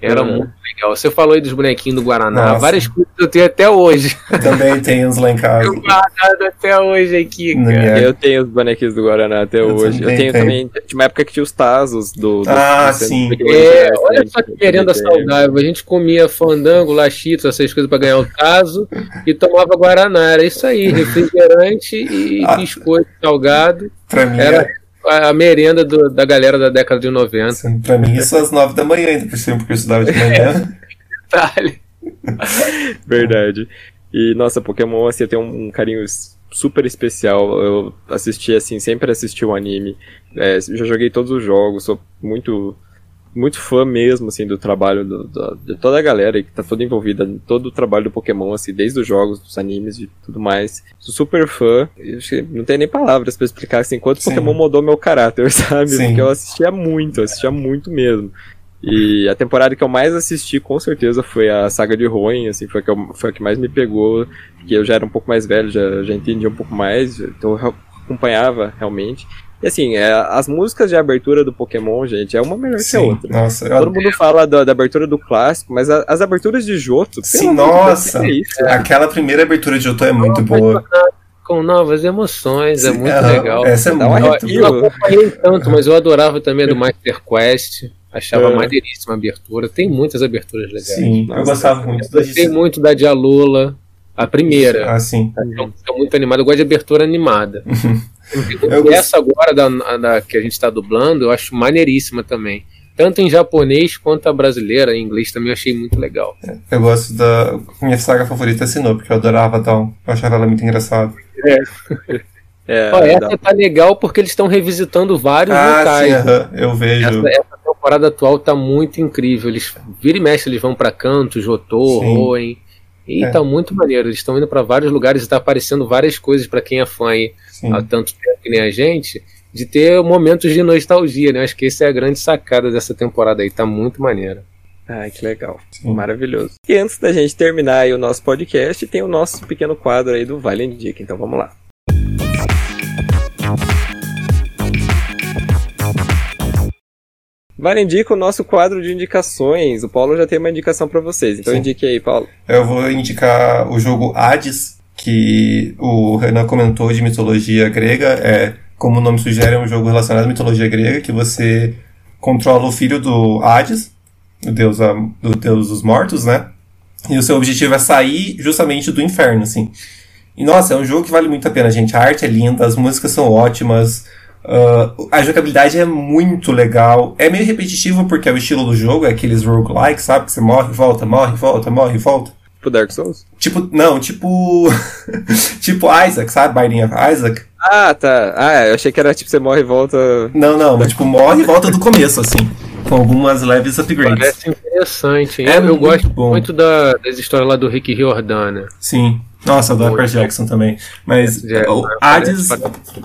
Era é. muito legal. Você falou aí dos bonequinhos do Guaraná. Nossa. Várias coisas eu tenho até hoje. Também tenho uns lá em casa. Eu guardado até hoje aqui, cara. Eu tenho os bonequinhos do Guaraná até eu hoje. Eu tenho, tenho, também. Tinha uma época que tinha os Tazos do. do ah, do sim. É, olha só que merenda saudável. A gente comia fandango, lachitos, essas coisas pra ganhar o Tazo e tomava Guaraná. Era isso aí, refrigerante e ah, biscoito salgado. Pra mim, era. É a merenda do, da galera da década de 90. Sim, pra mim, isso às 9 da manhã, ainda por cima, porque eu estudava de manhã. Detalhe. Verdade. E, nossa, Pokémon, assim, eu tenho um carinho super especial. Eu assisti, assim, sempre assisti o anime. É, já joguei todos os jogos, sou muito muito fã mesmo, assim, do trabalho do, do, de toda a galera que tá toda envolvida em todo o trabalho do Pokémon, assim, desde os jogos, dos animes e tudo mais. Sou super fã. não tem nem palavras para explicar, assim, quanto Sim. Pokémon mudou meu caráter, sabe? Sim. Porque eu assistia muito, assistia muito mesmo. E a temporada que eu mais assisti, com certeza, foi a saga de Hoenn, assim, foi a que, eu, foi a que mais me pegou, porque eu já era um pouco mais velho, já, já entendia um pouco mais, então eu acompanhava realmente. E assim, é, as músicas de abertura do Pokémon, gente, é uma melhor Sim, que a outra. Nossa, Todo mundo fala da, da, abertura do clássico, mas a, as aberturas de Joto. Sim, nossa! É isso, aquela primeira abertura de Joto é muito boa. Com novas emoções, é Sim, é muito é, legal. Essa é muito Eu não acompanhei tanto, mas eu adorava também do Master Quest. Achava é. maneiríssima a abertura. Tem muitas aberturas legais. Sim, Nossa, eu gostava muito. Eu gostei muito da Dialula, a primeira. Ah, sim. É muito animada. Eu gosto de abertura animada. eu essa agora da, da, que a gente está dublando, eu acho maneiríssima também. Tanto em japonês quanto a brasileira, em inglês também eu achei muito legal. É, eu gosto da. Minha saga favorita é Sinnoh, porque eu adorava Dawn. Eu achava ela muito engraçada. É. É, Ó, essa dá... tá legal porque eles estão revisitando vários ah, locais. Sim, uh -huh, eu vejo. Essa, essa, temporada atual tá muito incrível. Eles vira e mexe, eles vão para Canto, Jotô, Roen. E é. tá muito maneiro. Eles estão indo para vários lugares e tá aparecendo várias coisas para quem é fã aí sim. há tanto tempo que nem a gente, de ter momentos de nostalgia, né? Acho que essa é a grande sacada dessa temporada aí, tá muito maneiro. Ai, que legal. Sim. Maravilhoso. E antes da gente terminar o nosso podcast, tem o nosso pequeno quadro aí do Vale Dica. Então vamos lá. Vale indica o nosso quadro de indicações. O Paulo já tem uma indicação para vocês, então Sim. indique aí, Paulo. Eu vou indicar o jogo Hades, que o Renan comentou de mitologia grega. É, como o nome sugere, é um jogo relacionado à mitologia grega, que você controla o filho do Hades, o deus, do deus dos mortos, né? E o seu objetivo é sair justamente do inferno, assim. E nossa, é um jogo que vale muito a pena, gente. A arte é linda, as músicas são ótimas. Uh, a jogabilidade é muito legal. É meio repetitivo porque é o estilo do jogo, é aqueles roguelike, sabe? Que você morre, volta, morre, volta, morre, volta. Tipo Dark Souls? Tipo, não, tipo. tipo Isaac, sabe? Of Isaac. Ah, tá. Ah, eu achei que era tipo você morre e volta. Não, não, mas tipo, morre e volta do começo, assim. Com algumas leves upgrades. Parece interessante, hein? É eu, eu gosto bom. muito da, das histórias lá do Rick Riordan, né? Sim. Nossa, adoro Percy Jackson também. Mas Jackson, o Hades.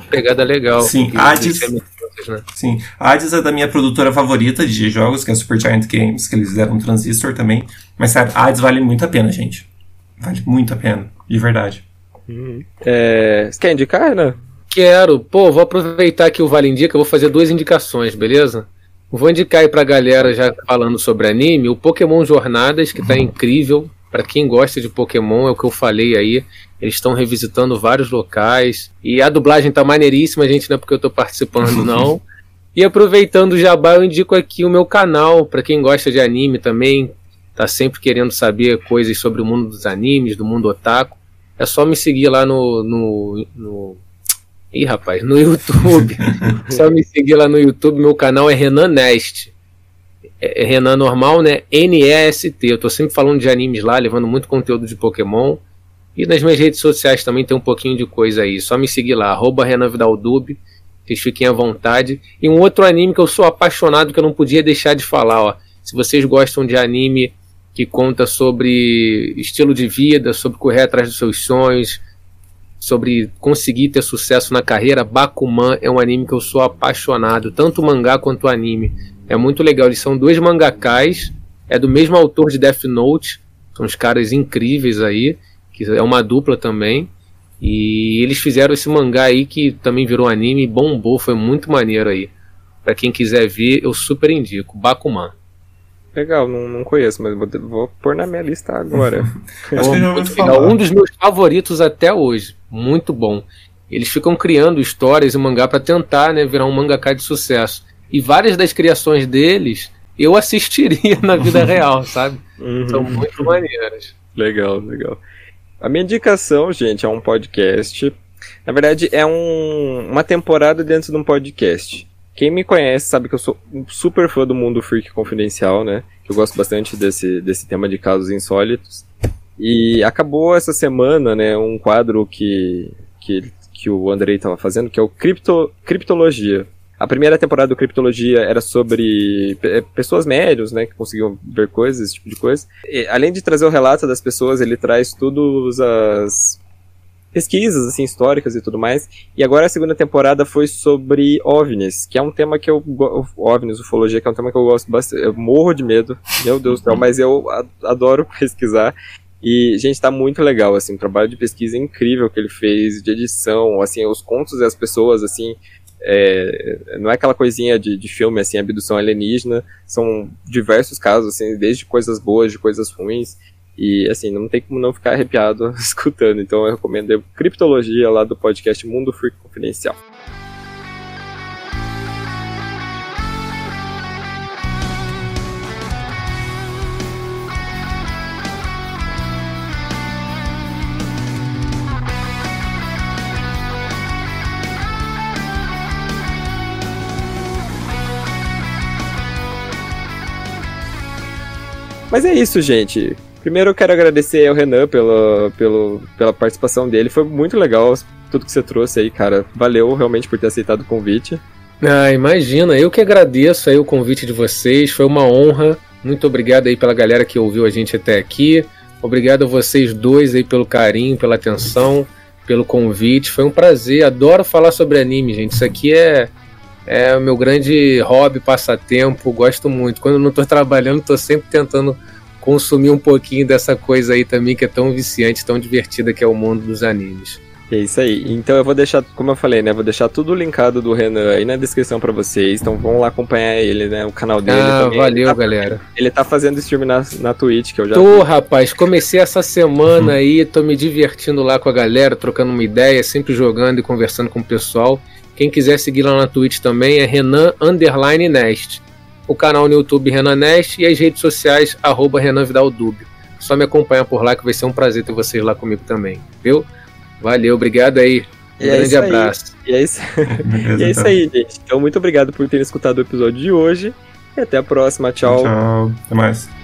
Pegada legal. Sim, Hades. Né? Sim, Hades é da minha produtora favorita de jogos, que é a Super Giant Games, que eles deram um transistor também. Mas sério, Hades vale muito a pena, gente. Vale muito a pena, de verdade. Uhum. É... Você quer indicar, né? Quero. Pô, vou aproveitar que o Vale Indica, eu vou fazer duas indicações, beleza? Vou indicar aí pra galera, já falando sobre anime, o Pokémon Jornadas, que tá uhum. incrível. Para quem gosta de Pokémon, é o que eu falei aí. Eles estão revisitando vários locais. E a dublagem tá maneiríssima, gente, não é porque eu tô participando, não. e aproveitando o jabá, eu indico aqui o meu canal, para quem gosta de anime também, tá sempre querendo saber coisas sobre o mundo dos animes, do mundo otaku. É só me seguir lá no. no, no... Ih, rapaz, no YouTube. só me seguir lá no YouTube. Meu canal é Renan Nest. É, é Renan normal, né? N-E-S-T. Eu tô sempre falando de animes lá, levando muito conteúdo de Pokémon. E nas minhas redes sociais também tem um pouquinho de coisa aí. Só me seguir lá, arroba Renan Vidaldub. Vocês fiquem à vontade. E um outro anime que eu sou apaixonado, que eu não podia deixar de falar, ó. Se vocês gostam de anime que conta sobre estilo de vida, sobre correr atrás dos seus sonhos, sobre conseguir ter sucesso na carreira, Bakuman é um anime que eu sou apaixonado, tanto mangá quanto anime. É muito legal. Eles são dois mangakais, é do mesmo autor de Death Note. São os caras incríveis aí, que é uma dupla também. E eles fizeram esse mangá aí que também virou anime, bombou, foi muito maneiro aí. Para quem quiser ver, eu super indico. Bakuman. Legal, não, não conheço, mas vou, vou pôr na minha lista agora. Acho que muito legal. Um dos meus favoritos até hoje. Muito bom. Eles ficam criando histórias e mangá para tentar né, virar um mangaka de sucesso. E várias das criações deles eu assistiria na vida real, sabe? Uhum. São muito maneiras. Legal, legal. A minha indicação, gente, é um podcast. Na verdade, é um, uma temporada dentro de um podcast. Quem me conhece sabe que eu sou um super fã do mundo freak confidencial, né? Eu gosto bastante desse, desse tema de casos insólitos. E acabou essa semana, né, um quadro que, que, que o Andrei estava fazendo, que é o Cripto, Criptologia A primeira temporada do Criptologia era sobre é, pessoas médios, né, que conseguiam ver coisas, esse tipo de coisa. E, além de trazer o relato das pessoas, ele traz todas as pesquisas assim históricas e tudo mais. E agora a segunda temporada foi sobre OVNIs, que é um tema que eu OVNIs, ufologia, que é um tema que eu gosto bastante. Eu morro de medo, meu Deus do céu, mas eu adoro pesquisar. E, gente, tá muito legal, assim, o trabalho de pesquisa incrível que ele fez, de edição, assim, os contos e as pessoas, assim, é, não é aquela coisinha de, de filme, assim, abdução alienígena, são diversos casos, assim, desde coisas boas, de coisas ruins, e assim, não tem como não ficar arrepiado escutando. Então eu recomendo a Criptologia lá do podcast Mundo Freak Confidencial. Mas é isso, gente. Primeiro eu quero agradecer ao Renan pela, pela, pela participação dele. Foi muito legal tudo que você trouxe aí, cara. Valeu realmente por ter aceitado o convite. Ah, imagina, eu que agradeço aí o convite de vocês, foi uma honra. Muito obrigado aí pela galera que ouviu a gente até aqui. Obrigado a vocês dois aí pelo carinho, pela atenção, pelo convite. Foi um prazer. Adoro falar sobre anime, gente. Isso aqui é é o meu grande hobby, passatempo. Gosto muito. Quando não estou trabalhando, estou sempre tentando consumir um pouquinho dessa coisa aí também que é tão viciante, tão divertida que é o mundo dos animes. É isso aí. Então eu vou deixar, como eu falei, né? Vou deixar tudo linkado do Renan aí na descrição para vocês. Então vão lá acompanhar ele, né? O canal dele. Ah, também. valeu, ele tá, galera. Ele tá fazendo stream na, na Twitch, que eu já. Tô, vi. rapaz. Comecei essa semana aí, tô me divertindo lá com a galera, trocando uma ideia, sempre jogando e conversando com o pessoal. Quem quiser seguir lá na Twitch também é Renan Underline Nest o canal no YouTube Renan Nest e as redes sociais, arroba Renan Vidal Dub. Só me acompanhar por lá que vai ser um prazer ter vocês lá comigo também, viu? Valeu, obrigado aí. Um e é grande é abraço. E é, isso... e é isso aí, gente. Então, muito obrigado por terem escutado o episódio de hoje. E até a próxima. Tchau. Tchau. Até mais.